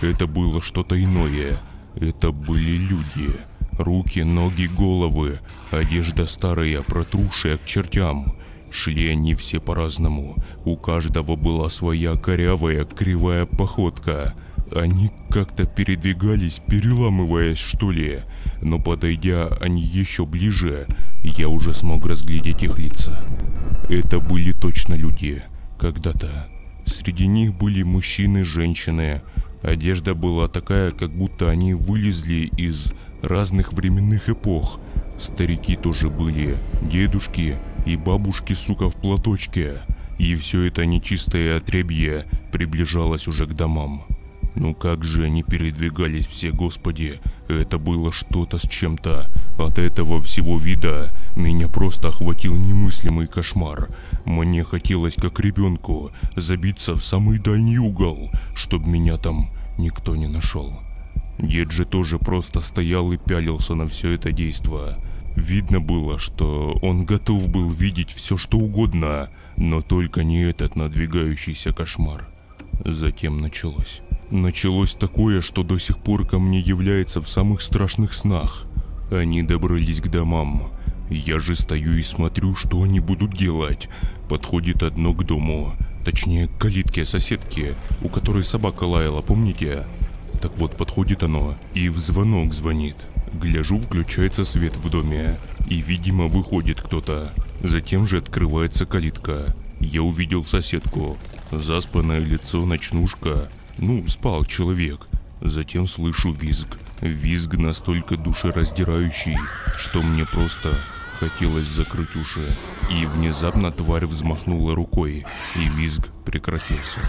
S1: Это было что-то иное. Это были люди. Руки, ноги, головы. Одежда старая, протрушая к чертям. Шли они все по-разному. У каждого была своя корявая, кривая походка. Они как-то передвигались, переламываясь, что ли. Но подойдя они еще ближе, я уже смог разглядеть их лица. Это были точно люди когда-то. Среди них были мужчины, женщины. Одежда была такая, как будто они вылезли из разных временных эпох. Старики тоже были, дедушки и бабушки, сука, в платочке. И все это нечистое отребье приближалось уже к домам. Ну как же они передвигались все, господи. Это было что-то с чем-то. От этого всего вида меня просто охватил немыслимый кошмар. Мне хотелось, как ребенку, забиться в самый дальний угол, чтобы меня там никто не нашел. Дед же тоже просто стоял и пялился на все это действо. Видно было, что он готов был видеть все что угодно, но только не этот надвигающийся кошмар. Затем началось. Началось такое, что до сих пор ко мне является в самых страшных снах. Они добрались к домам. Я же стою и смотрю, что они будут делать. Подходит одно к дому, точнее к калитке соседки, у которой собака лаяла, помните? Так вот, подходит оно и в звонок звонит. Гляжу, включается свет в доме, и, видимо, выходит кто-то. Затем же открывается калитка. Я увидел соседку. Заспанное лицо, ночнушка, ну, спал человек. Затем слышу визг. Визг настолько душераздирающий, что мне просто хотелось закрыть уши. И внезапно тварь взмахнула рукой, и визг прекратился.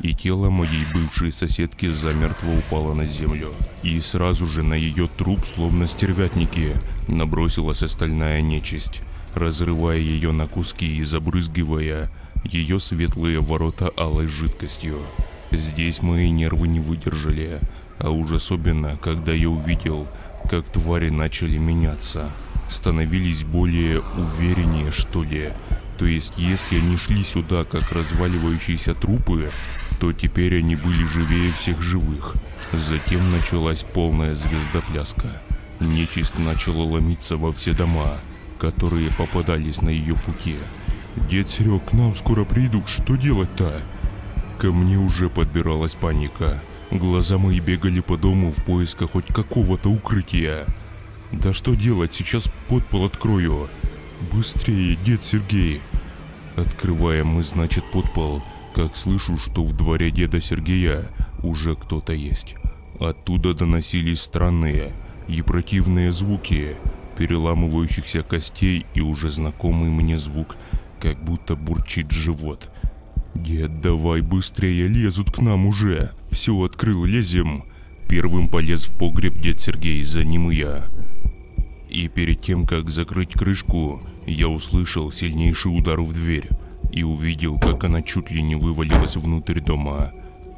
S1: И тело моей бывшей соседки замертво упало на землю. И сразу же на ее труп, словно стервятники, набросилась остальная нечисть, разрывая ее на куски и забрызгивая ее светлые ворота алой жидкостью. Здесь мои нервы не выдержали, а уж особенно, когда я увидел, как твари начали меняться. Становились более увереннее, что ли. То есть, если они шли сюда как разваливающиеся трупы, то теперь они были живее всех живых. Затем началась полная звездопляска. Нечисть начала ломиться во все дома, которые попадались на ее пути. «Дед Серег, к нам скоро придут, что делать-то?» Ко мне уже подбиралась паника. Глаза мои бегали по дому в поисках хоть какого-то укрытия. Да что делать, сейчас подпол открою. Быстрее, дед Сергей. Открываем мы, значит, подпол, как слышу, что в дворе деда Сергея уже кто-то есть. Оттуда доносились странные и противные звуки, переламывающихся костей и уже знакомый мне звук, как будто бурчит живот – «Дед, давай быстрее, лезут к нам уже! Все, открыл, лезем!» Первым полез в погреб дед Сергей, за ним и я. И перед тем, как закрыть крышку, я услышал сильнейший удар в дверь и увидел, как она чуть ли не вывалилась внутрь дома.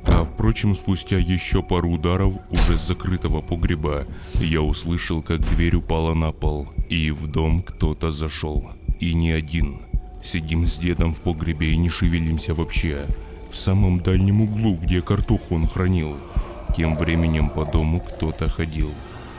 S1: А впрочем, спустя еще пару ударов уже с закрытого погреба, я услышал, как дверь упала на пол, и в дом кто-то зашел. И не один. Сидим с дедом в погребе и не шевелимся вообще. В самом дальнем углу, где картоху он хранил. Тем временем по дому кто-то ходил.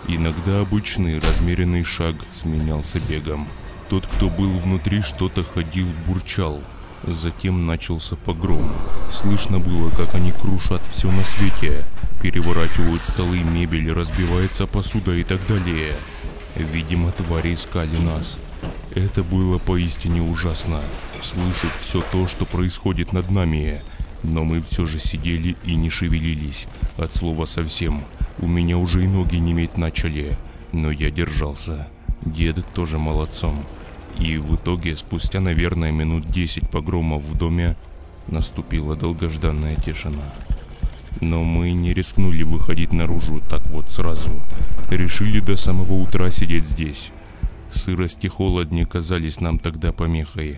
S1: Иногда обычный размеренный шаг сменялся бегом. Тот, кто был внутри, что-то ходил, бурчал. Затем начался погром. Слышно было, как они крушат все на свете. Переворачивают столы, мебель, разбивается посуда и так далее. Видимо, твари искали нас. Это было поистине ужасно. Слышать все то, что происходит над нами. Но мы все же сидели и не шевелились. От слова совсем. У меня уже и ноги неметь начали. Но я держался. Дед тоже молодцом. И в итоге, спустя, наверное, минут 10 погромов в доме, наступила долгожданная тишина. Но мы не рискнули выходить наружу так вот сразу. Решили до самого утра сидеть здесь. Сырость и холод не казались нам тогда помехой.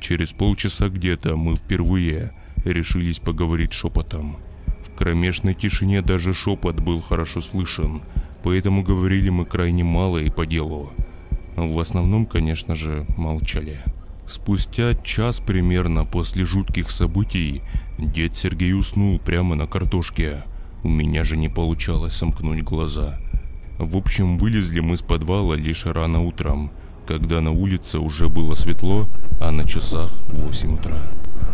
S1: Через полчаса где-то мы впервые решились поговорить шепотом. В кромешной тишине даже шепот был хорошо слышен, поэтому говорили мы крайне мало и по делу. В основном, конечно же, молчали. Спустя час примерно после жутких событий дед Сергей уснул прямо на картошке. У меня же не получалось сомкнуть глаза. В общем, вылезли мы с подвала лишь рано утром, когда на улице уже было светло, а на часах 8 утра.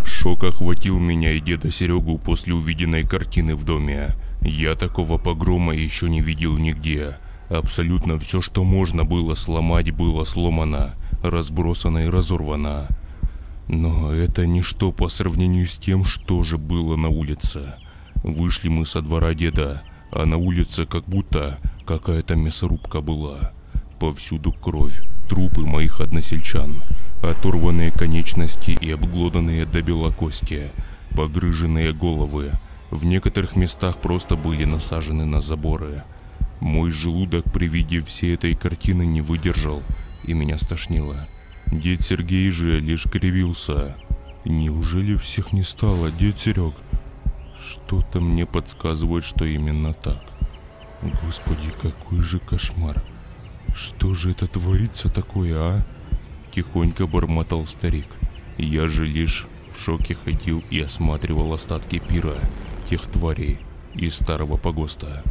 S1: Шок охватил меня и деда Серегу после увиденной картины в доме. Я такого погрома еще не видел нигде. Абсолютно все, что можно было сломать, было сломано, разбросано и разорвано. Но это ничто по сравнению с тем, что же было на улице. Вышли мы со двора деда, а на улице как будто какая-то мясорубка была. Повсюду кровь, трупы моих односельчан, оторванные конечности и обглоданные до бела кости, погрыженные головы. В некоторых местах просто были насажены на заборы – мой желудок при виде всей этой картины не выдержал, и меня стошнило. Дед Сергей же лишь кривился. Неужели всех не стало, дед Серег? Что-то мне подсказывает, что именно так. Господи, какой же кошмар. Что же это творится такое, а? Тихонько бормотал старик. Я же лишь в шоке ходил и осматривал остатки пира, тех тварей из старого погоста.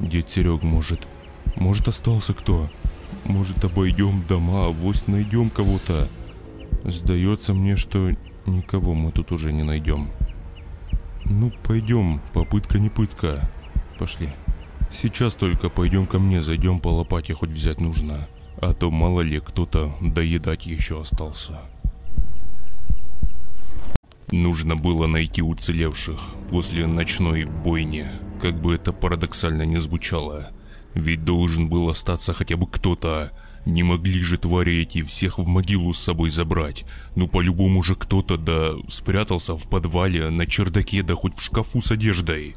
S1: Дед Серег, может, может остался кто? Может обойдем дома, авось найдем кого-то? Сдается мне, что никого мы тут уже не найдем. Ну, пойдем, попытка не пытка. Пошли. Сейчас только пойдем ко мне, зайдем по лопате, хоть взять нужно. А то мало ли кто-то доедать еще остался. Нужно было найти уцелевших после ночной бойни как бы это парадоксально не звучало. Ведь должен был остаться хотя бы кто-то. Не могли же твари эти всех в могилу с собой забрать. Ну по-любому же кто-то да спрятался в подвале, на чердаке, да хоть в шкафу с одеждой.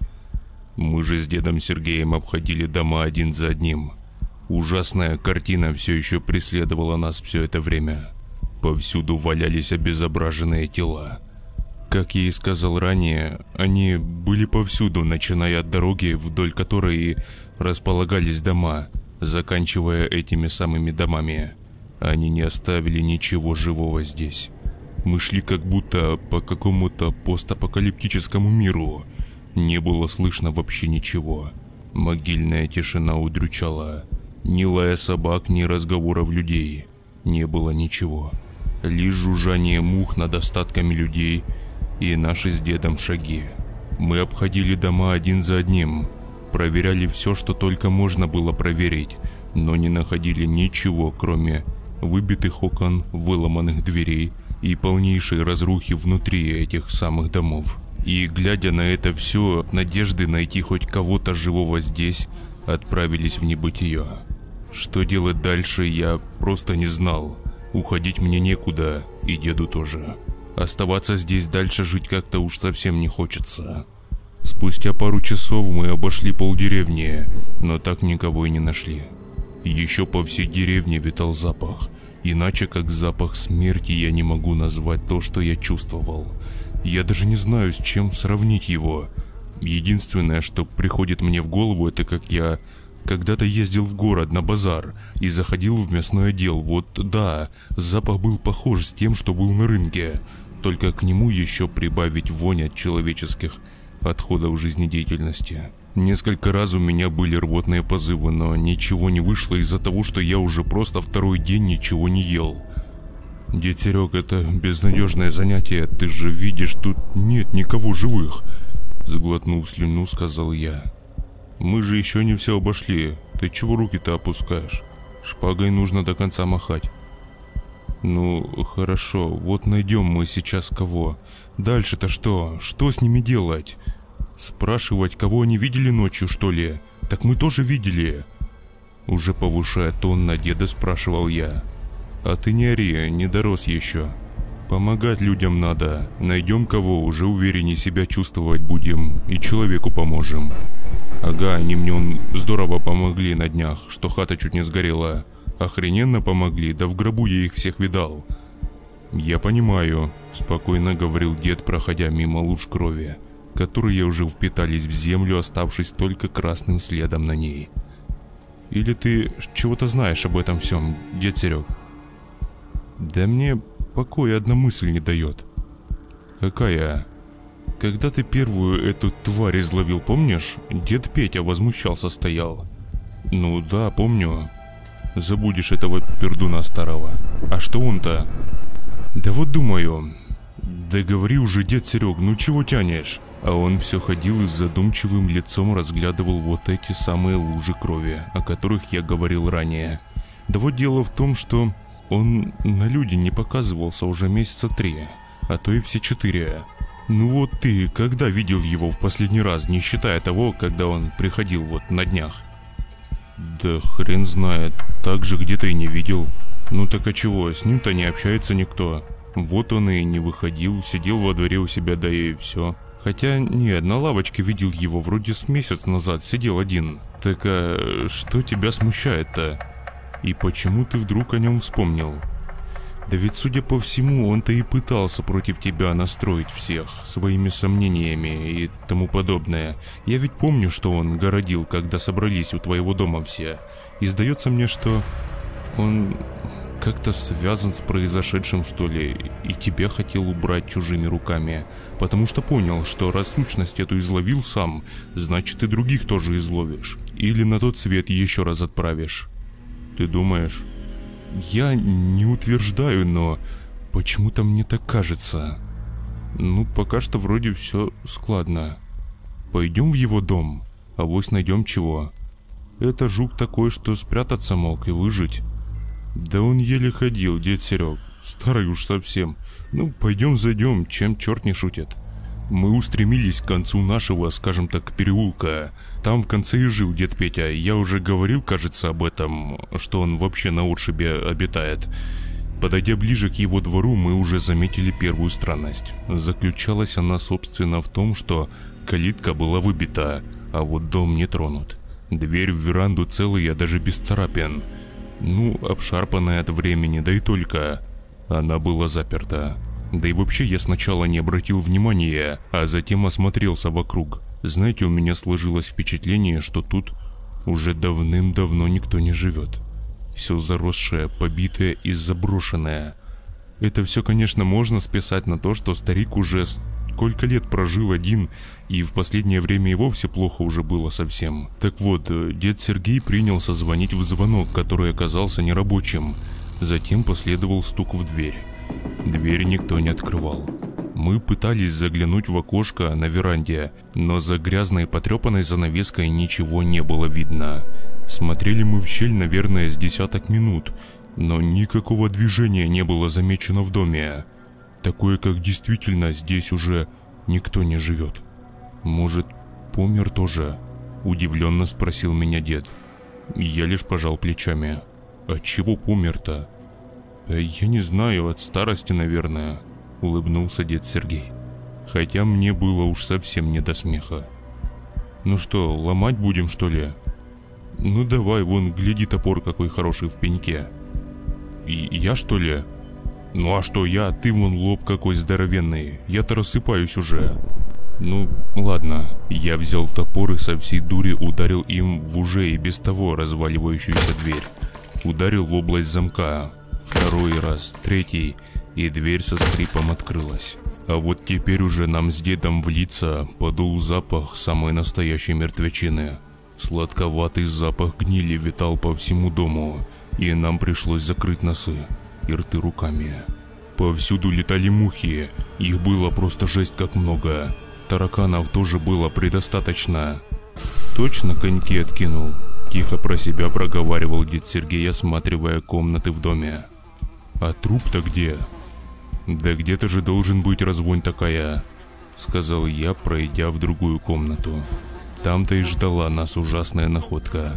S1: Мы же с дедом Сергеем обходили дома один за одним. Ужасная картина все еще преследовала нас все это время. Повсюду валялись обезображенные тела. Как я и сказал ранее, они были повсюду, начиная от дороги, вдоль которой располагались дома, заканчивая этими самыми домами. Они не оставили ничего живого здесь. Мы шли как будто по какому-то постапокалиптическому миру. Не было слышно вообще ничего. Могильная тишина удручала. Ни лая собак, ни разговоров людей. Не было ничего. Лишь жужжание мух над остатками людей – и наши с дедом шаги. Мы обходили дома один за одним, проверяли все, что только можно было проверить, но не находили ничего, кроме выбитых окон, выломанных дверей и полнейшей разрухи внутри этих самых домов. И глядя на это все, надежды найти хоть кого-то живого здесь отправились в небытие. Что делать дальше, я просто не знал. Уходить мне некуда, и деду тоже. Оставаться здесь дальше жить как-то уж совсем не хочется. Спустя пару часов мы обошли полдеревни, но так никого и не нашли. Еще по всей деревне витал запах. Иначе как запах смерти я не могу назвать то, что я чувствовал. Я даже не знаю, с чем сравнить его. Единственное, что приходит мне в голову, это как я когда-то ездил в город на базар и заходил в мясной отдел. Вот да, запах был похож с тем, что был на рынке. Только к нему еще прибавить вонь от человеческих отходов жизнедеятельности. Несколько раз у меня были рвотные позывы, но ничего не вышло из-за того, что я уже просто второй день ничего не ел. Дед Серег, это безнадежное занятие, ты же видишь, тут нет никого живых. Сглотнув слюну, сказал я. Мы же еще не все обошли, ты чего руки-то опускаешь? Шпагой нужно до конца махать. Ну, хорошо, вот найдем мы сейчас кого. Дальше-то что? Что с ними делать? Спрашивать, кого они видели ночью, что ли? Так мы тоже видели. Уже повышая тон на деда, спрашивал я. А ты не ори, не дорос еще. Помогать людям надо. Найдем кого, уже увереннее себя чувствовать будем и человеку поможем. Ага, они мне он здорово помогли на днях, что хата чуть не сгорела. Охрененно помогли, да в гробу я их всех видал. Я понимаю, спокойно говорил дед, проходя мимо луж крови которые уже впитались в землю, оставшись только красным следом на ней. Или ты чего-то знаешь об этом всем, дед Серег? Да мне покоя одна мысль не дает. Какая? Когда ты первую эту тварь изловил, помнишь? Дед Петя возмущался стоял. Ну да, помню. Забудешь этого пердуна старого. А что он-то? Да вот думаю. Да говори уже, дед Серег, ну чего тянешь? А он все ходил и с задумчивым лицом разглядывал вот эти самые лужи крови, о которых я говорил ранее. Да вот дело в том, что он на люди не показывался уже месяца три, а то и все четыре. Ну вот ты когда видел его в последний раз, не считая того, когда он приходил вот на днях? Да хрен знает, так же где-то и не видел. Ну так а чего, с ним-то не общается никто. Вот он и не выходил, сидел во дворе у себя, да и все. Хотя нет, на лавочке видел его, вроде с месяц назад сидел один. Так а что тебя смущает-то? И почему ты вдруг о нем вспомнил? Да ведь, судя по всему, он-то и пытался против тебя настроить всех своими сомнениями и тому подобное. Я ведь помню, что он городил, когда собрались у твоего дома все. И сдается мне, что он как-то связан с произошедшим, что ли, и тебя хотел убрать чужими руками, потому что понял, что раз сущность эту изловил сам, значит и других тоже изловишь. Или на тот свет еще раз отправишь. Ты думаешь? Я не утверждаю, но почему-то мне так кажется. Ну, пока что вроде все складно. Пойдем в его дом, а вось найдем чего. Это жук такой, что спрятаться мог и выжить. Да он еле ходил, дед Серег. Старый уж совсем. Ну, пойдем зайдем, чем черт не шутит. Мы устремились к концу нашего, скажем так, переулка. Там в конце и жил дед Петя. Я уже говорил, кажется, об этом, что он вообще на отшибе обитает. Подойдя ближе к его двору, мы уже заметили первую странность. Заключалась она, собственно, в том, что калитка была выбита, а вот дом не тронут. Дверь в веранду целая, даже без царапин. Ну, обшарпанная от времени, да и только. Она была заперта. Да и вообще я сначала не обратил внимания, а затем осмотрелся вокруг. Знаете, у меня сложилось впечатление, что тут уже давным-давно никто не живет. Все заросшее, побитое и заброшенное. Это все, конечно, можно списать на то, что старик уже сколько лет прожил один, и в последнее время и вовсе плохо уже было совсем. Так вот, э, дед Сергей принялся звонить в звонок, который оказался нерабочим. Затем последовал стук в дверь. Дверь никто не открывал. Мы пытались заглянуть в окошко на веранде, но за грязной потрепанной занавеской ничего не было видно. Смотрели мы в щель, наверное, с десяток минут, но никакого движения не было замечено в доме. Такое, как действительно здесь уже никто не живет. Может, помер тоже? Удивленно спросил меня дед. Я лишь пожал плечами. От чего помер-то? Я не знаю, от старости, наверное. Улыбнулся дед Сергей. Хотя мне было уж совсем не до смеха. Ну что, ломать будем что ли? Ну давай, вон, гляди топор какой хороший в пеньке. И я что ли? Ну а что я, ты вон лоб какой здоровенный, я-то рассыпаюсь уже. Ну, ладно. Я взял топор и со всей дури ударил им в уже и без того разваливающуюся дверь. Ударил в область замка. Второй раз, третий, и дверь со скрипом открылась. А вот теперь уже нам с дедом в лица подул запах самой настоящей мертвечины. Сладковатый запах гнили витал по всему дому, и нам пришлось закрыть носы и рты руками. Повсюду летали мухи, их было просто жесть как много. Тараканов тоже было предостаточно. Точно коньки откинул? Тихо про себя проговаривал дед Сергей, осматривая комнаты в доме. А труп-то где? Да где-то же должен быть развонь такая, сказал я, пройдя в другую комнату. Там-то и ждала нас ужасная находка.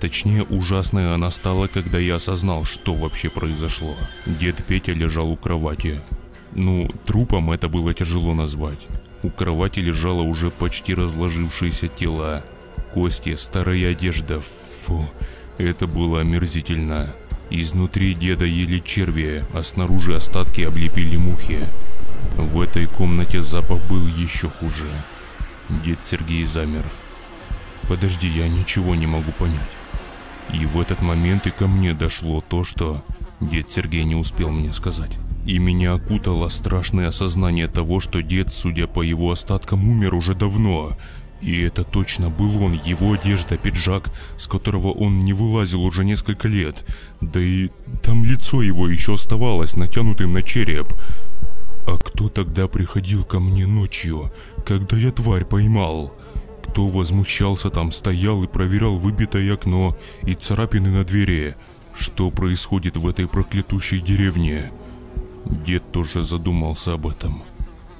S1: Точнее, ужасная она стала, когда я осознал, что вообще произошло. Дед Петя лежал у кровати. Ну, трупом это было тяжело назвать. У кровати лежало уже почти разложившееся тело. Кости, старая одежда. Фу, это было омерзительно. Изнутри деда ели черви, а снаружи остатки облепили мухи. В этой комнате запах был еще хуже. Дед Сергей замер. Подожди, я ничего не могу понять. И в этот момент и ко мне дошло то, что дед Сергей не успел мне сказать. И меня окутало страшное осознание того, что дед, судя по его остаткам, умер уже давно. И это точно был он, его одежда, пиджак, с которого он не вылазил уже несколько лет. Да и там лицо его еще оставалось натянутым на череп. А кто тогда приходил ко мне ночью, когда я тварь поймал? Кто возмущался там, стоял и проверял выбитое окно и царапины на двери? Что происходит в этой проклятущей деревне? Дед тоже задумался об этом.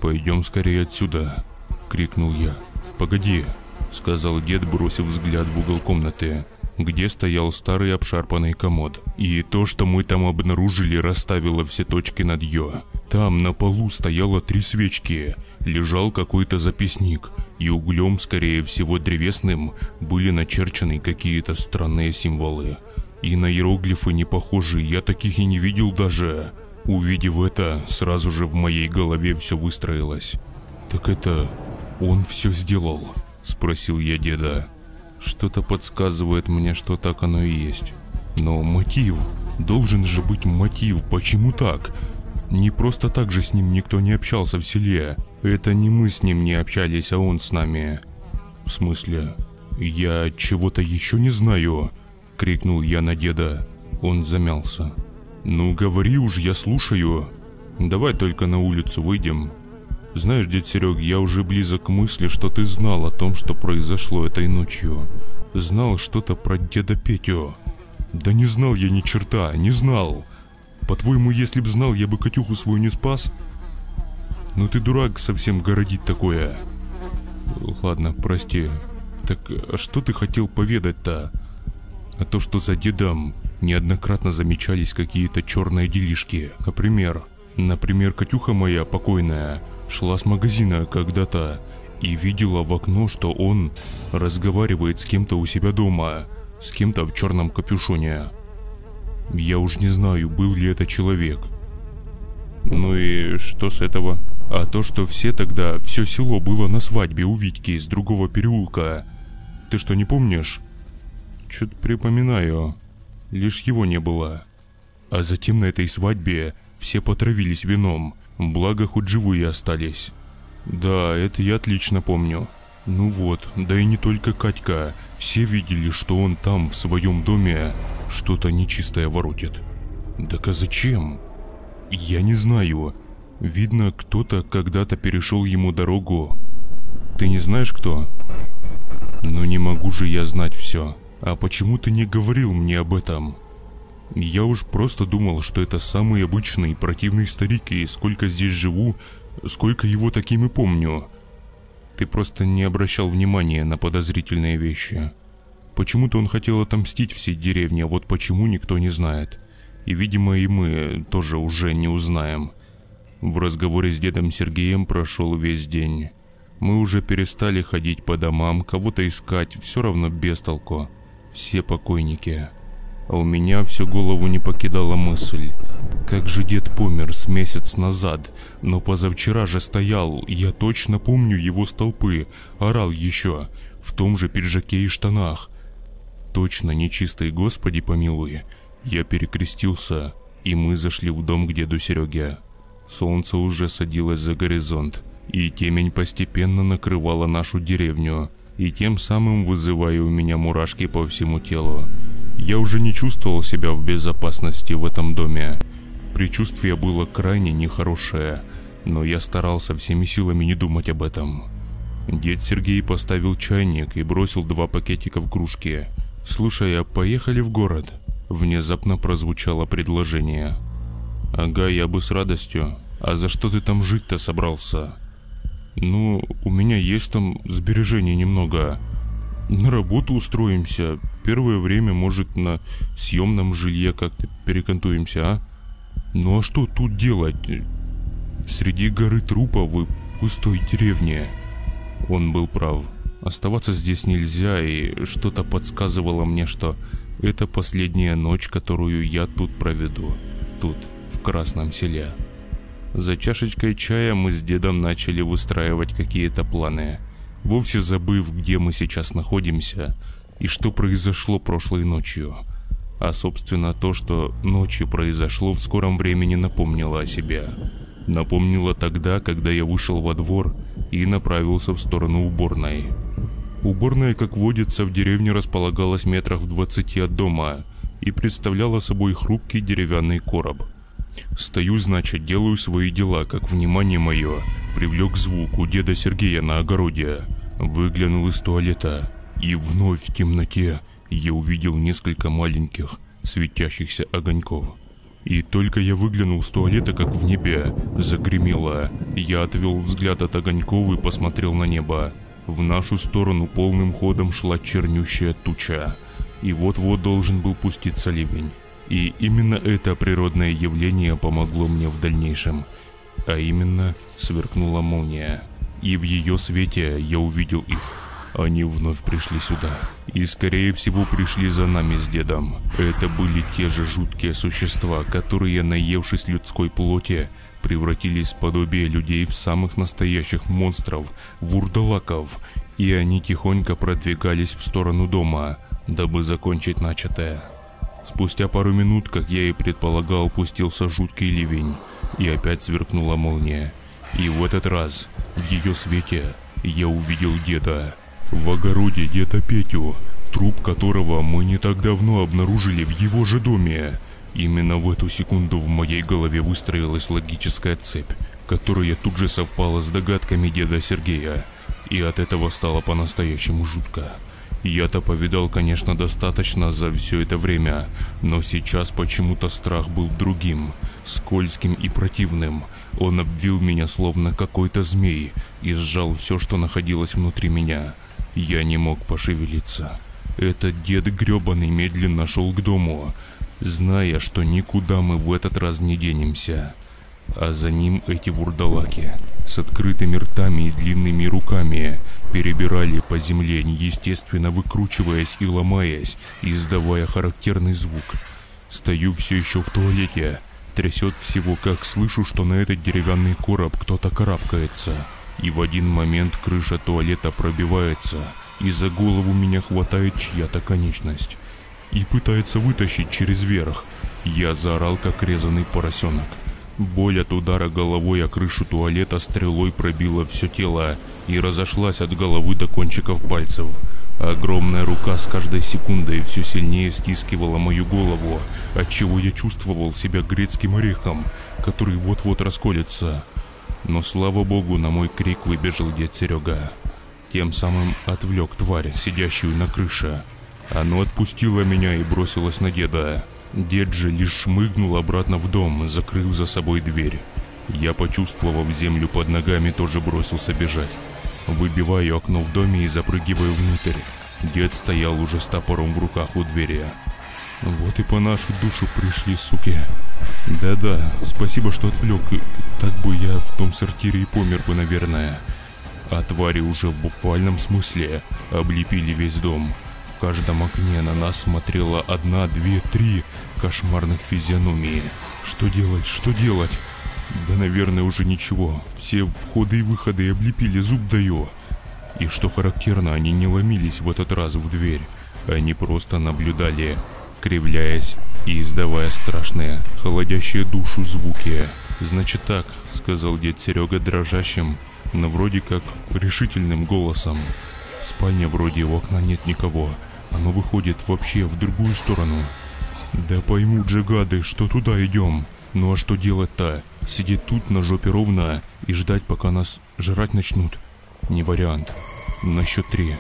S1: «Пойдем скорее отсюда!» — крикнул я. «Погоди!» — сказал дед, бросив взгляд в угол комнаты, где стоял старый обшарпанный комод. И то, что мы там обнаружили, расставило все точки над «ё». Там на полу стояло три свечки, лежал какой-то записник, и углем, скорее всего древесным, были начерчены какие-то странные символы. И на иероглифы не похожи, я таких и не видел даже. Увидев это, сразу же в моей голове все выстроилось. «Так это он все сделал?» – спросил я деда. Что-то подсказывает мне, что так оно и есть. Но мотив, должен же быть мотив, почему так? Не просто так же с ним никто не общался в селе. Это не мы с ним не общались, а он с нами. В смысле, я чего-то еще не знаю? Крикнул я на деда. Он замялся. Ну говори уж, я слушаю. Давай только на улицу выйдем. Знаешь, дед Серег, я уже близок к мысли, что ты знал о том, что произошло этой ночью. Знал что-то про деда Петю. Да не знал я ни черта, не знал. По-твоему, если б знал, я бы Катюху свою не спас? Ну ты дурак совсем городить такое. Ладно, прости. Так а что ты хотел поведать-то? А то, что за дедом неоднократно замечались какие-то черные делишки. Например, например, Катюха моя покойная шла с магазина когда-то и видела в окно, что он разговаривает с кем-то у себя дома, с кем-то в черном капюшоне. Я уж не знаю, был ли это человек. Ну и что с этого? А то, что все тогда, все село было на свадьбе у Витьки из другого переулка. Ты что, не помнишь? Что-то припоминаю. Лишь его не было. А затем на этой свадьбе все потравились вином, благо хоть живые остались. Да, это я отлично помню. Ну вот, да и не только Катька, все видели, что он там, в своем доме, что-то нечистое воротит. Так а зачем? Я не знаю. Видно, кто-то когда-то перешел ему дорогу. Ты не знаешь кто? Но не могу же я знать все. А почему ты не говорил мне об этом? Я уж просто думал, что это самый обычный противный старик, и сколько здесь живу, сколько его таким и помню. Ты просто не обращал внимания на подозрительные вещи. Почему-то он хотел отомстить всей деревне, а вот почему никто не знает. И, видимо, и мы тоже уже не узнаем. В разговоре с дедом Сергеем прошел весь день. Мы уже перестали ходить по домам, кого-то искать, все равно без толку. Все покойники. А у меня всю голову не покидала мысль. Как же дед помер с месяц назад, но позавчера же стоял, я точно помню его столпы, орал еще, в том же пиджаке и штанах. Точно нечистый Господи помилуй. Я перекрестился, и мы зашли в дом к деду Сереге. Солнце уже садилось за горизонт, и темень постепенно накрывала нашу деревню, и тем самым вызывая у меня мурашки по всему телу. Я уже не чувствовал себя в безопасности в этом доме. Причувствие было крайне нехорошее, но я старался всеми силами не думать об этом. Дед Сергей поставил чайник и бросил два пакетика в кружки. «Слушай, а поехали в город?» Внезапно прозвучало предложение. «Ага, я бы с радостью. А за что ты там жить-то собрался?» «Ну, у меня есть там сбережений немного. На работу устроимся. Первое время, может, на съемном жилье как-то перекантуемся, а? Ну а что тут делать? Среди горы трупов и пустой деревни». Он был прав. Оставаться здесь нельзя, и что-то подсказывало мне, что это последняя ночь, которую я тут проведу. Тут, в Красном селе. За чашечкой чая мы с дедом начали выстраивать какие-то планы, вовсе забыв, где мы сейчас находимся и что произошло прошлой ночью. А собственно то, что ночью произошло, в скором времени напомнило о себе. Напомнило тогда, когда я вышел во двор и направился в сторону уборной. Уборная, как водится, в деревне располагалась метрах в 20 от дома и представляла собой хрупкий деревянный короб. Стою, значит, делаю свои дела, как внимание мое привлек звук у деда Сергея на огороде. Выглянул из туалета, и вновь в темноте я увидел несколько маленьких светящихся огоньков. И только я выглянул с туалета, как в небе загремело. Я отвел взгляд от огоньков и посмотрел на небо. В нашу сторону полным ходом шла чернющая туча. И вот-вот должен был пуститься ливень. И именно это природное явление помогло мне в дальнейшем. А именно, сверкнула молния. И в ее свете я увидел их. Они вновь пришли сюда. И скорее всего пришли за нами с дедом. Это были те же жуткие существа, которые, наевшись людской плоти, превратились в подобие людей в самых настоящих монстров, вурдалаков, и они тихонько продвигались в сторону дома, дабы закончить начатое. Спустя пару минут, как я и предполагал, пустился жуткий ливень, и опять сверкнула молния. И в этот раз, в ее свете, я увидел деда. В огороде деда Петю, труп которого мы не так давно обнаружили в его же доме. Именно в эту секунду в моей голове выстроилась логическая цепь, которая тут же совпала с догадками деда Сергея. И от этого стало по-настоящему жутко. Я-то повидал, конечно, достаточно за все это время, но сейчас почему-то страх был другим, скользким и противным. Он обвил меня словно какой-то змей и сжал все, что находилось внутри меня. Я не мог пошевелиться. Этот дед гребаный медленно шел к дому, зная, что никуда мы в этот раз не денемся. А за ним эти вурдалаки с открытыми ртами и длинными руками перебирали по земле, неестественно выкручиваясь и ломаясь, издавая характерный звук. Стою все еще в туалете, трясет всего, как слышу, что на этот деревянный короб кто-то карабкается. И в один момент крыша туалета пробивается, и за голову меня хватает чья-то конечность и пытается вытащить через верх. Я заорал, как резанный поросенок. Боль от удара головой о крышу туалета стрелой пробила все тело и разошлась от головы до кончиков пальцев. Огромная рука с каждой секундой все сильнее стискивала мою голову, отчего я чувствовал себя грецким орехом, который вот-вот расколется. Но слава богу, на мой крик выбежал дед Серега. Тем самым отвлек тварь, сидящую на крыше. Оно отпустило меня и бросилось на деда. Дед же лишь шмыгнул обратно в дом, закрыв за собой дверь. Я, почувствовав землю под ногами, тоже бросился бежать. Выбиваю окно в доме и запрыгиваю внутрь. Дед стоял уже с топором в руках у двери. Вот и по нашу душу пришли, суки. Да-да, спасибо, что отвлек. Так бы я в том сортире и помер бы, наверное. А твари уже в буквальном смысле облепили весь дом. В каждом окне на нас смотрела одна, две, три кошмарных физиономии. Что делать, что делать? Да, наверное, уже ничего. Все входы и выходы облепили, зуб даю. И что характерно, они не ломились в этот раз в дверь. Они просто наблюдали, кривляясь и издавая страшные, холодящие душу звуки. «Значит так», — сказал дед Серега дрожащим, но вроде как решительным голосом. В спальне вроде у окна нет никого. Оно выходит вообще в другую сторону. Да поймут же гады, что туда идем. Ну а что делать-то? Сидеть тут на жопе ровно и ждать, пока нас жрать начнут? Не вариант. На счет три.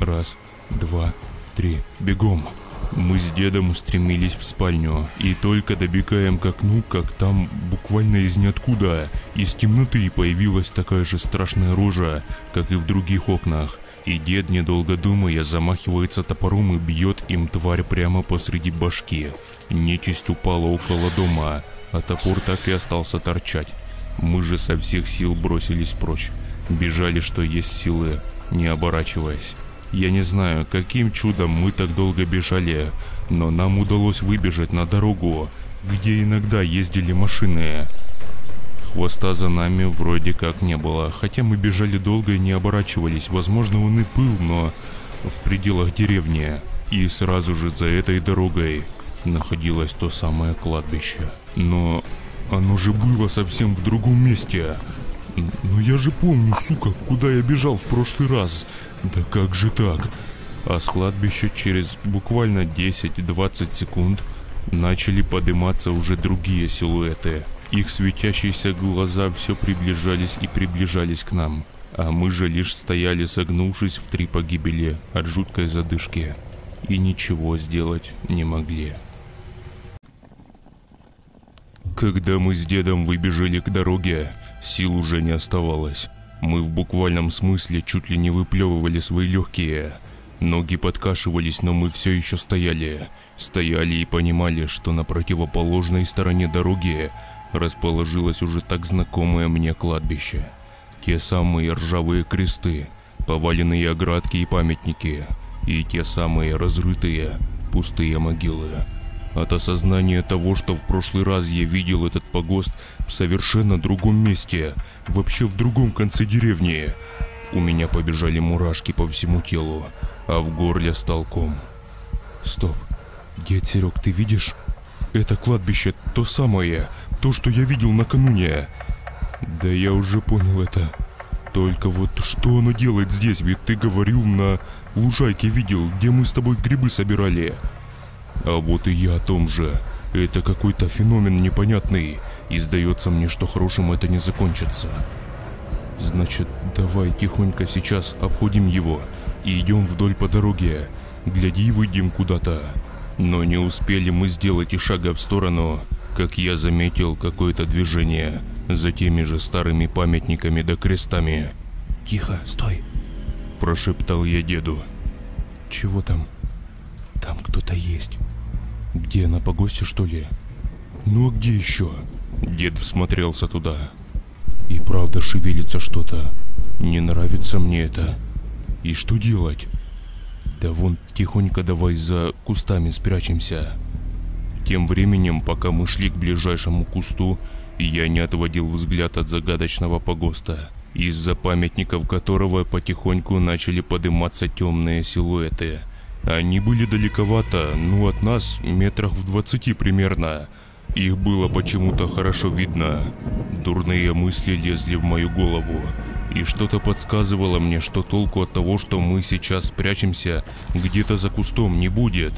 S1: Раз, два, три. Бегом. Мы с дедом устремились в спальню и только добегаем к окну, как там буквально из ниоткуда из темноты появилась такая же страшная рожа, как и в других окнах. И дед, недолго думая, замахивается топором и бьет им тварь прямо посреди башки. Нечисть упала около дома, а топор так и остался торчать. Мы же со всех сил бросились прочь. Бежали, что есть силы, не оборачиваясь. Я не знаю, каким чудом мы так долго бежали, но нам удалось выбежать на дорогу, где иногда ездили машины. Хвоста за нами вроде как не было, хотя мы бежали долго и не оборачивались. Возможно, он и был, но в пределах деревни. И сразу же за этой дорогой находилось то самое кладбище. Но оно же было совсем в другом месте. Но я же помню, сука, куда я бежал в прошлый раз. Да как же так? А с кладбища через буквально 10-20 секунд начали подниматься уже другие силуэты. Их светящиеся глаза все приближались и приближались к нам. А мы же лишь стояли согнувшись в три погибели от жуткой задышки. И ничего сделать не могли. Когда мы с дедом выбежали к дороге, сил уже не оставалось. Мы в буквальном смысле чуть ли не выплевывали свои легкие. Ноги подкашивались, но мы все еще стояли. Стояли и понимали, что на противоположной стороне дороги расположилось уже так знакомое мне кладбище. Те самые ржавые кресты, поваленные оградки и памятники, и те самые разрытые пустые могилы. От осознания того, что в прошлый раз я видел этот погост в совершенно другом месте, вообще в другом конце деревни, у меня побежали мурашки по всему телу, а в горле стал ком. Стоп. Дед Серег, ты видишь? Это кладбище то самое, то, что я видел накануне. Да я уже понял это. Только вот что оно делает здесь? Ведь ты говорил на лужайке видел, где мы с тобой грибы собирали. А вот и я о том же. Это какой-то феномен непонятный, и сдается мне, что хорошим это не закончится. Значит, давай тихонько сейчас обходим его и идем вдоль по дороге. Гляди, выйдем куда-то. Но не успели мы сделать и шага в сторону, как я заметил какое-то движение за теми же старыми памятниками да крестами.
S3: «Тихо, стой!»
S1: – прошептал я деду. «Чего там?» «Там кто-то есть». «Где, на погосте, что ли?» «Ну а где еще?» Дед всмотрелся туда. «И правда шевелится что-то. Не нравится мне это. И что делать?» «Да вон, тихонько давай за кустами спрячемся». Тем временем, пока мы шли к ближайшему кусту, я не отводил взгляд от загадочного погоста, из-за памятников которого потихоньку начали подниматься темные силуэты – они были далековато, ну от нас метрах в двадцати примерно. Их было почему-то хорошо видно. Дурные мысли лезли в мою голову. И что-то подсказывало мне, что толку от того, что мы сейчас спрячемся где-то за кустом не будет.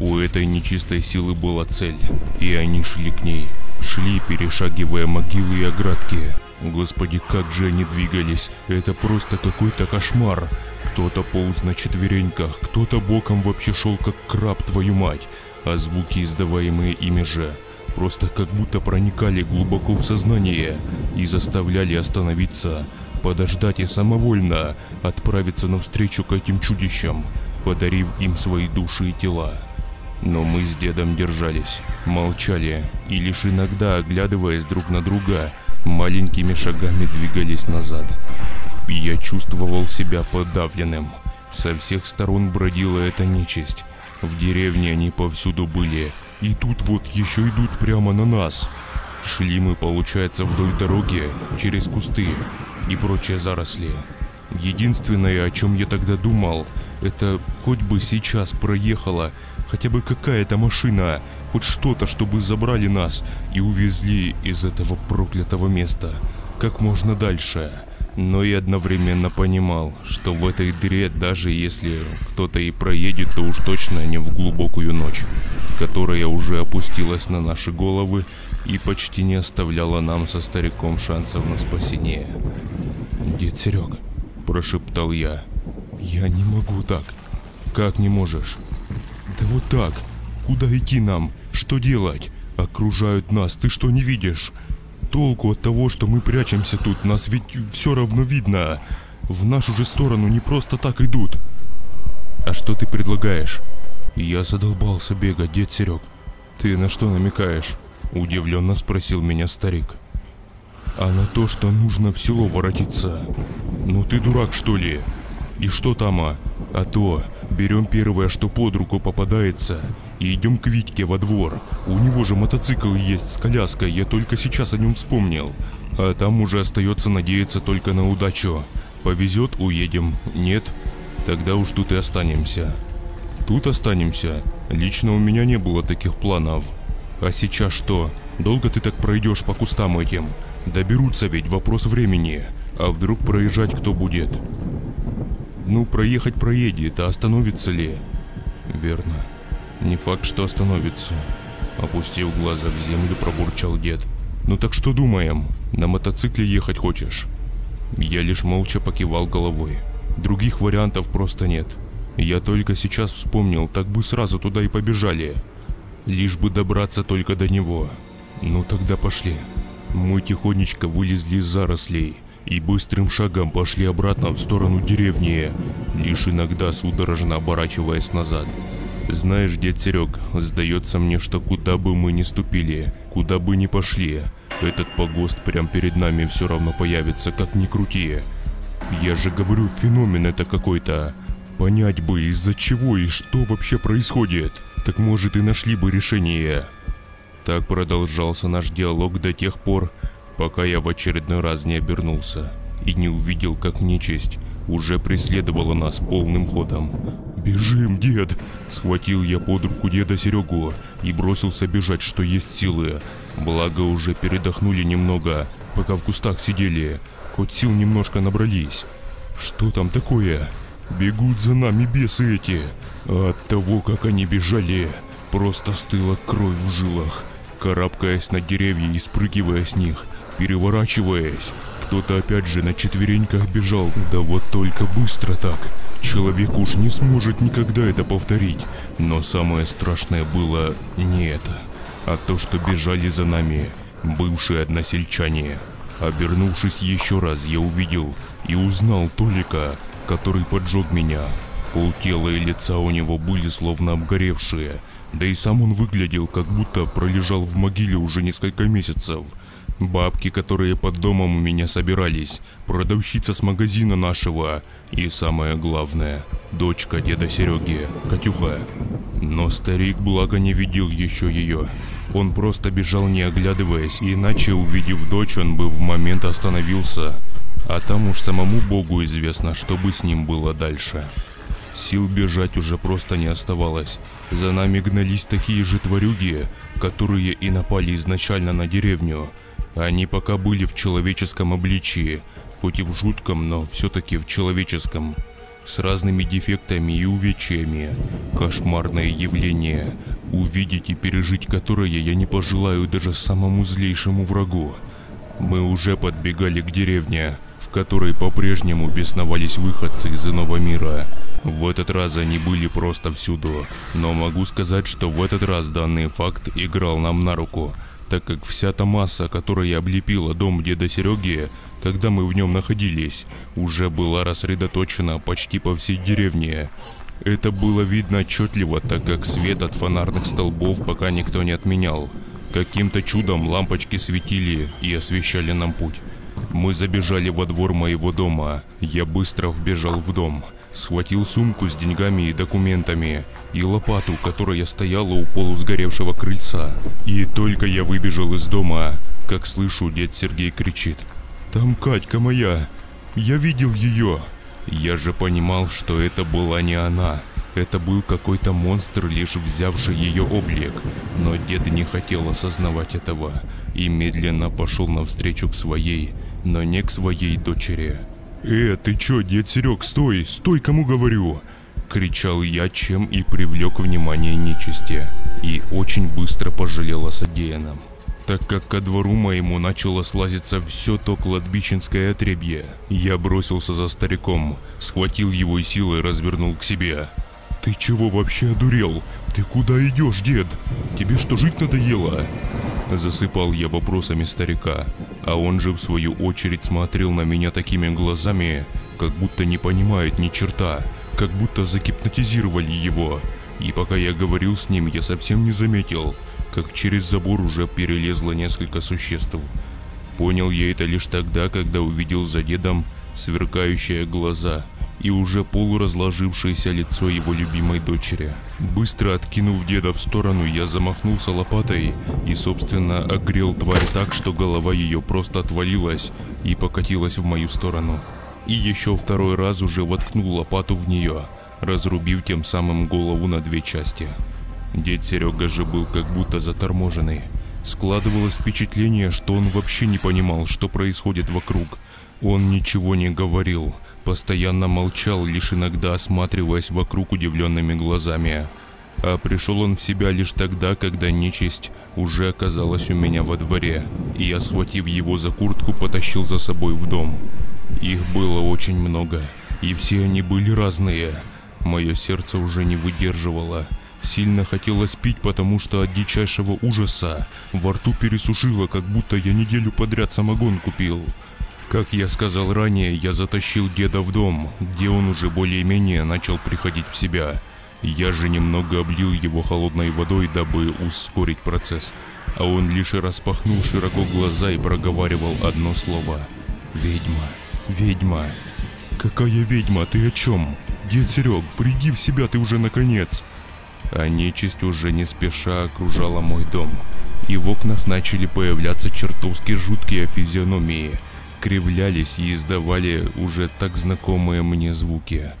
S1: У этой нечистой силы была цель, и они шли к ней. Шли, перешагивая могилы и оградки. Господи, как же они двигались. Это просто какой-то кошмар. Кто-то полз на четвереньках, кто-то боком вообще шел как краб, твою мать. А звуки, издаваемые ими же, просто как будто проникали глубоко в сознание и заставляли остановиться, подождать и самовольно отправиться навстречу к этим чудищам, подарив им свои души и тела. Но мы с дедом держались, молчали и лишь иногда, оглядываясь друг на друга, маленькими шагами двигались назад. Я чувствовал себя подавленным. Со всех сторон бродила эта нечисть. В деревне они повсюду были. И тут вот еще идут прямо на нас. Шли мы, получается, вдоль дороги, через кусты и прочие заросли. Единственное, о чем я тогда думал, это хоть бы сейчас проехала хотя бы какая-то машина, хоть что-то, чтобы забрали нас и увезли из этого проклятого места как можно дальше. Но и одновременно понимал, что в этой дыре, даже если кто-то и проедет, то уж точно не в глубокую ночь, которая уже опустилась на наши головы и почти не оставляла нам со стариком шансов на спасение. «Дед Серег», – прошептал я, – «я не могу так». «Как не можешь?» «Да вот так. Куда идти нам? Что делать? Окружают нас, ты что не видишь?» Толку от того, что мы прячемся тут, нас ведь все равно видно. В нашу же сторону не просто так идут. А что ты предлагаешь? Я задолбался бегать, дед Серег. Ты на что намекаешь? Удивленно спросил меня старик. А на то, что нужно в село воротиться. Ну ты дурак что ли? И что там, а? А то, берем первое, что под руку попадается, и идем к Витьке во двор. У него же мотоцикл есть с коляской, я только сейчас о нем вспомнил. А там уже остается надеяться только на удачу. Повезет, уедем. Нет? Тогда уж тут и останемся. Тут останемся. Лично у меня не было таких планов. А сейчас что? Долго ты так пройдешь по кустам этим? Доберутся ведь, вопрос времени. А вдруг проезжать кто будет? Ну, проехать проедет, а остановится ли? Верно. Не факт, что остановится. Опустив глаза в землю, пробурчал дед. Ну так что думаем? На мотоцикле ехать хочешь? Я лишь молча покивал головой. Других вариантов просто нет. Я только сейчас вспомнил, так бы сразу туда и побежали. Лишь бы добраться только до него. Ну тогда пошли. Мы тихонечко вылезли из зарослей и быстрым шагом пошли обратно в сторону деревни, лишь иногда судорожно оборачиваясь назад. Знаешь, дед Серег, сдается мне, что куда бы мы ни ступили, куда бы ни пошли, этот погост прям перед нами все равно появится, как ни крути. Я же говорю, феномен это какой-то. Понять бы, из-за чего и что вообще происходит. Так может и нашли бы решение. Так продолжался наш диалог до тех пор, пока я в очередной раз не обернулся и не увидел, как нечисть уже преследовала нас полным ходом. «Бежим, дед!» Схватил я под руку деда Серегу и бросился бежать, что есть силы. Благо уже передохнули немного, пока в кустах сидели. Хоть сил немножко набрались. Что там такое? Бегут за нами бесы эти. От того, как они бежали, просто стыла кровь в жилах. Карабкаясь на деревья и спрыгивая с них, переворачиваясь. Кто-то опять же на четвереньках бежал, да вот только быстро так. Человек уж не сможет никогда это повторить. Но самое страшное было не это, а то, что бежали за нами бывшие односельчане. Обернувшись еще раз, я увидел и узнал Толика, который поджег меня. Полтела и лица у него были словно обгоревшие, да и сам он выглядел, как будто пролежал в могиле уже несколько месяцев. Бабки, которые под домом у меня собирались, продавщица с магазина нашего и самое главное, дочка деда Сереги, Катюха. Но старик благо не видел еще ее. Он просто бежал не оглядываясь, иначе увидев дочь, он бы в момент остановился. А там уж самому богу известно, что бы с ним было дальше. Сил бежать уже просто не оставалось. За нами гнались такие же тварюги, которые и напали изначально на деревню. Они пока были в человеческом обличии, хоть и в жутком, но все-таки в человеческом. С разными дефектами и увечьями. Кошмарное явление, увидеть и пережить которое я не пожелаю даже самому злейшему врагу. Мы уже подбегали к деревне, в которой по-прежнему бесновались выходцы из иного мира. В этот раз они были просто всюду, но могу сказать, что в этот раз данный факт играл нам на руку – так как вся та масса, которая облепила дом деда Сереги, когда мы в нем находились, уже была рассредоточена почти по всей деревне. Это было видно отчетливо, так как свет от фонарных столбов пока никто не отменял. Каким-то чудом лампочки светили и освещали нам путь. Мы забежали во двор моего дома. Я быстро вбежал в дом. Схватил сумку с деньгами и документами и лопату, которая стояла у полусгоревшего крыльца. И только я выбежал из дома, как слышу, дед Сергей кричит. «Там Катька моя! Я видел ее!» Я же понимал, что это была не она. Это был какой-то монстр, лишь взявший ее облик. Но дед не хотел осознавать этого и медленно пошел навстречу к своей, но не к своей дочери. «Э, ты чё, дед Серег, стой, стой, кому говорю!» Кричал я, чем и привлек внимание нечисти. И очень быстро пожалел о содеянном так как ко двору моему начало слазиться все то кладбищенское отребье. Я бросился за стариком, схватил его и силой развернул к себе. «Ты чего вообще одурел? Ты куда идешь, дед? Тебе что, жить надоело?» Засыпал я вопросами старика, а он же в свою очередь смотрел на меня такими глазами, как будто не понимает ни черта, как будто загипнотизировали его. И пока я говорил с ним, я совсем не заметил, как через забор уже перелезло несколько существ. Понял я это лишь тогда, когда увидел за дедом сверкающие глаза и уже полуразложившееся лицо его любимой дочери. Быстро откинув деда в сторону, я замахнулся лопатой и, собственно, огрел тварь так, что голова ее просто отвалилась и покатилась в мою сторону. И еще второй раз уже воткнул лопату в нее, разрубив тем самым голову на две части. Дед Серега же был как будто заторможенный. Складывалось впечатление, что он вообще не понимал, что происходит вокруг. Он ничего не говорил, постоянно молчал, лишь иногда осматриваясь вокруг удивленными глазами. А пришел он в себя лишь тогда, когда нечисть уже оказалась у меня во дворе, и я, схватив его за куртку, потащил за собой в дом. Их было очень много, и все они были разные. Мое сердце уже не выдерживало – Сильно хотелось пить, потому что от дичайшего ужаса во рту пересушило, как будто я неделю подряд самогон купил. Как я сказал ранее, я затащил деда в дом, где он уже более-менее начал приходить в себя. Я же немного облил его холодной водой, дабы ускорить процесс. А он лишь распахнул широко глаза и проговаривал одно слово. «Ведьма, ведьма». «Какая ведьма? Ты о чем? Дед Серег, приди в себя ты уже наконец!» А нечисть уже не спеша окружала мой дом. И в окнах начали появляться чертовски жуткие физиономии, кривлялись и издавали уже так знакомые мне звуки.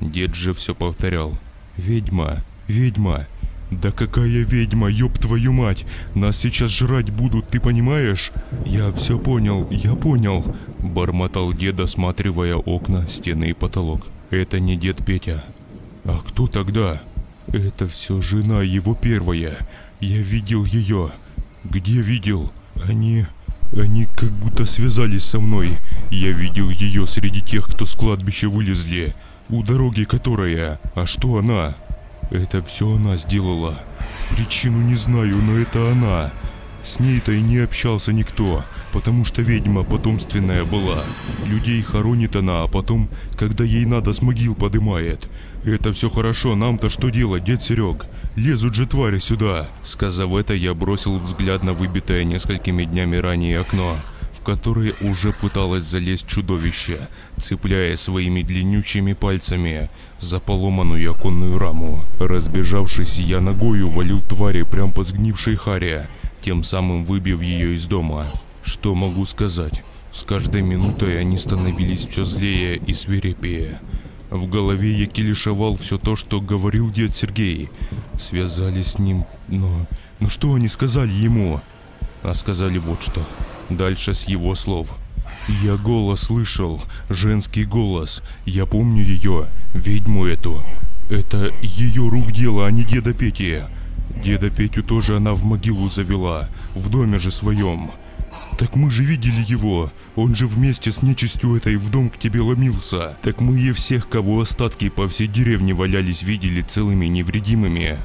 S1: Дед же все повторял. «Ведьма, ведьма, да какая ведьма, ёб твою мать! Нас сейчас жрать будут, ты понимаешь? Я все понял, я понял!» Бормотал дед, осматривая окна, стены и потолок. «Это не дед Петя. А кто тогда?» Это все жена его первая. Я видел ее. Где видел? Они... Они как будто связались со мной. Я видел ее среди тех, кто с кладбища вылезли. У дороги которая. А что она? Это все она сделала. Причину не знаю, но это она. С ней-то и не общался никто, потому что ведьма потомственная была. Людей хоронит она, а потом, когда ей надо, с могил подымает. Это все хорошо, нам-то что делать, дед Серег? Лезут же твари сюда. Сказав это, я бросил взгляд на выбитое несколькими днями ранее окно, в которое уже пыталось залезть чудовище, цепляя своими длиннючими пальцами за поломанную оконную раму. Разбежавшись, я ногою валил твари прямо по сгнившей харе, тем самым выбив ее из дома. Что могу сказать? С каждой минутой они становились все злее и свирепее. В голове я килишевал все то, что говорил дед Сергей. Связали с ним, но... Но что они сказали ему? А сказали вот что. Дальше с его слов. Я голос слышал, женский голос. Я помню ее, ведьму эту. Это ее рук дело, а не деда Пети. Деда Петю тоже она в могилу завела, в доме же своем. Так мы же видели его. Он же вместе с нечистью этой в дом к тебе ломился. Так мы и всех, кого остатки по всей деревне валялись, видели целыми невредимыми.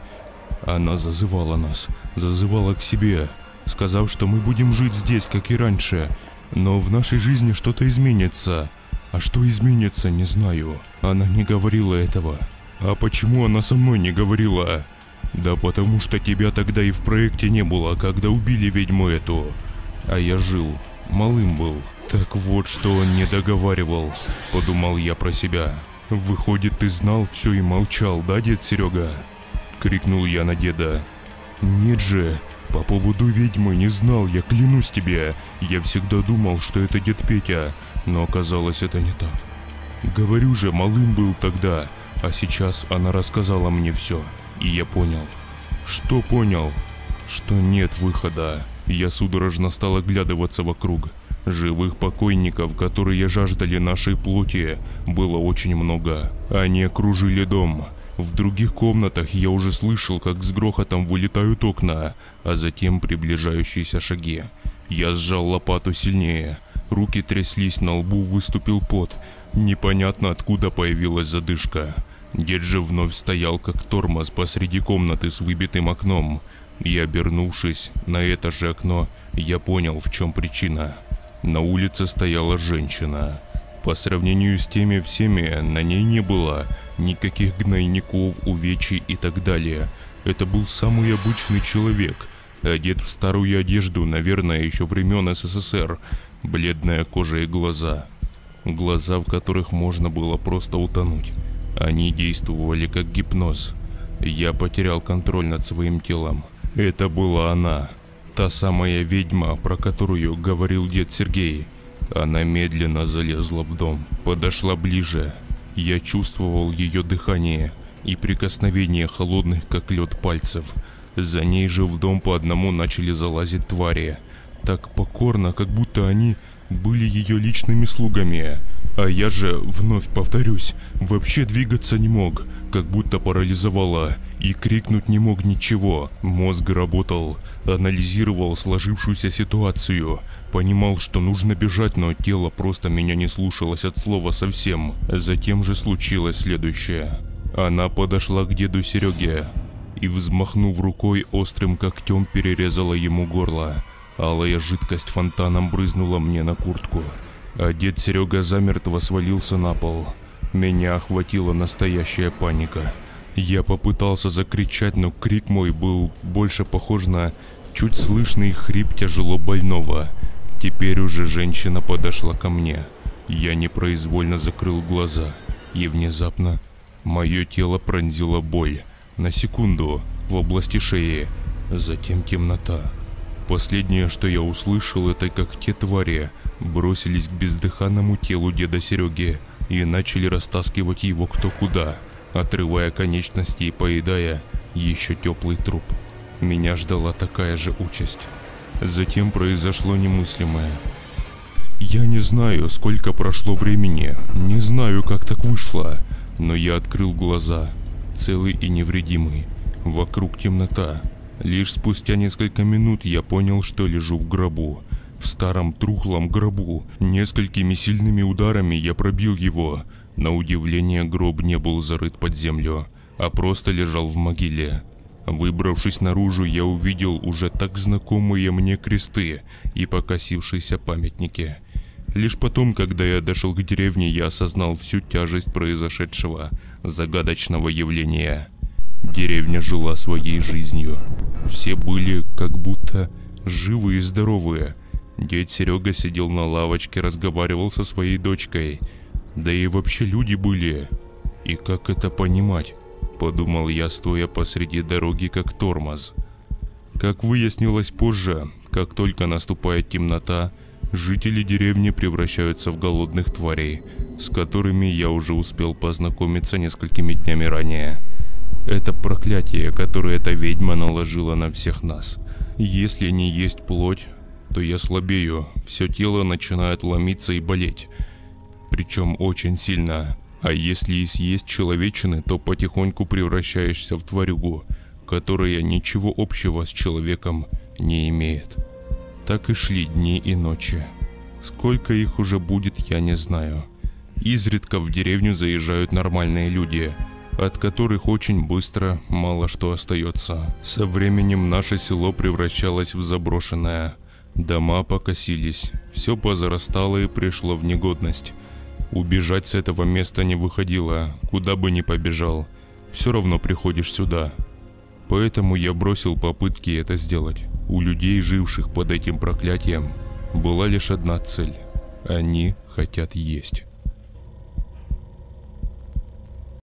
S1: Она зазывала нас, зазывала к себе, сказав, что мы будем жить здесь, как и раньше. Но в нашей жизни что-то изменится. А что изменится, не знаю. Она не говорила этого. А почему она со мной не говорила? Да потому что тебя тогда и в проекте не было, когда убили ведьму эту. А я жил, малым был. Так вот, что он не договаривал, подумал я про себя. Выходит, ты знал все и молчал, да, дед Серега? Крикнул я на деда. Нет же, по поводу ведьмы не знал, я клянусь тебе. Я всегда думал, что это дед Петя, но оказалось это не так. Говорю же, малым был тогда, а сейчас она рассказала мне все, и я понял. Что понял? Что нет выхода. Я судорожно стал оглядываться вокруг. Живых покойников, которые жаждали нашей плоти, было очень много. Они окружили дом. В других комнатах я уже слышал, как с грохотом вылетают окна, а затем приближающиеся шаги. Я сжал лопату сильнее. Руки тряслись, на лбу выступил пот. Непонятно откуда появилась задышка. Дед же вновь стоял как тормоз посреди комнаты с выбитым окном. И обернувшись на это же окно, я понял, в чем причина. На улице стояла женщина. По сравнению с теми всеми, на ней не было никаких гнойников, увечий и так далее. Это был самый обычный человек, одет в старую одежду, наверное, еще времен СССР, бледная кожа и глаза. Глаза, в которых можно было просто утонуть. Они действовали как гипноз. Я потерял контроль над своим телом. Это была она. Та самая ведьма, про которую говорил дед Сергей. Она медленно залезла в дом, подошла ближе. Я чувствовал ее дыхание и прикосновение холодных, как лед, пальцев. За ней же в дом по одному начали залазить твари. Так покорно, как будто они были ее личными слугами. А я же, вновь повторюсь, вообще двигаться не мог, как будто парализовало, и крикнуть не мог ничего. Мозг работал, анализировал сложившуюся ситуацию, понимал, что нужно бежать, но тело просто меня не слушалось от слова совсем. Затем же случилось следующее. Она подошла к деду Сереге и, взмахнув рукой, острым когтем перерезала ему горло. Алая жидкость фонтаном брызнула мне на куртку. А дед Серега замертво свалился на пол. Меня охватила настоящая паника. Я попытался закричать, но крик мой был больше похож на чуть слышный хрип тяжело больного. Теперь уже женщина подошла ко мне. Я непроизвольно закрыл глаза. И внезапно мое тело пронзила боль. На секунду в области шеи. Затем темнота. Последнее, что я услышал, это как те твари бросились к бездыханному телу деда Сереги и начали растаскивать его кто куда, отрывая конечности и поедая еще теплый труп. Меня ждала такая же участь. Затем произошло немыслимое. Я не знаю, сколько прошло времени, не знаю, как так вышло, но я открыл глаза, целый и невредимый. Вокруг темнота. Лишь спустя несколько минут я понял, что лежу в гробу в старом трухлом гробу. Несколькими сильными ударами я пробил его. На удивление гроб не был зарыт под землю, а просто лежал в могиле. Выбравшись наружу, я увидел уже так знакомые мне кресты и покосившиеся памятники. Лишь потом, когда я дошел к деревне, я осознал всю тяжесть произошедшего загадочного явления. Деревня жила своей жизнью. Все были как будто живые и здоровые, Дед Серега сидел на лавочке, разговаривал со своей дочкой. Да и вообще люди были. И как это понимать? Подумал я, стоя посреди дороги, как тормоз. Как выяснилось позже, как только наступает темнота, жители деревни превращаются в голодных тварей, с которыми я уже успел познакомиться несколькими днями ранее. Это проклятие, которое эта ведьма наложила на всех нас. Если не есть плоть, то я слабею, все тело начинает ломиться и болеть. Причем очень сильно. А если и съесть человечины, то потихоньку превращаешься в тварюгу, которая ничего общего с человеком не имеет. Так и шли дни и ночи. Сколько их уже будет, я не знаю. Изредка в деревню заезжают нормальные люди, от которых очень быстро мало что остается. Со временем наше село превращалось в заброшенное. Дома покосились, все позарастало и пришло в негодность. Убежать с этого места не выходило, куда бы ни побежал. все равно приходишь сюда. Поэтому я бросил попытки это сделать. У людей, живших под этим проклятием, была лишь одна цель. Они хотят есть.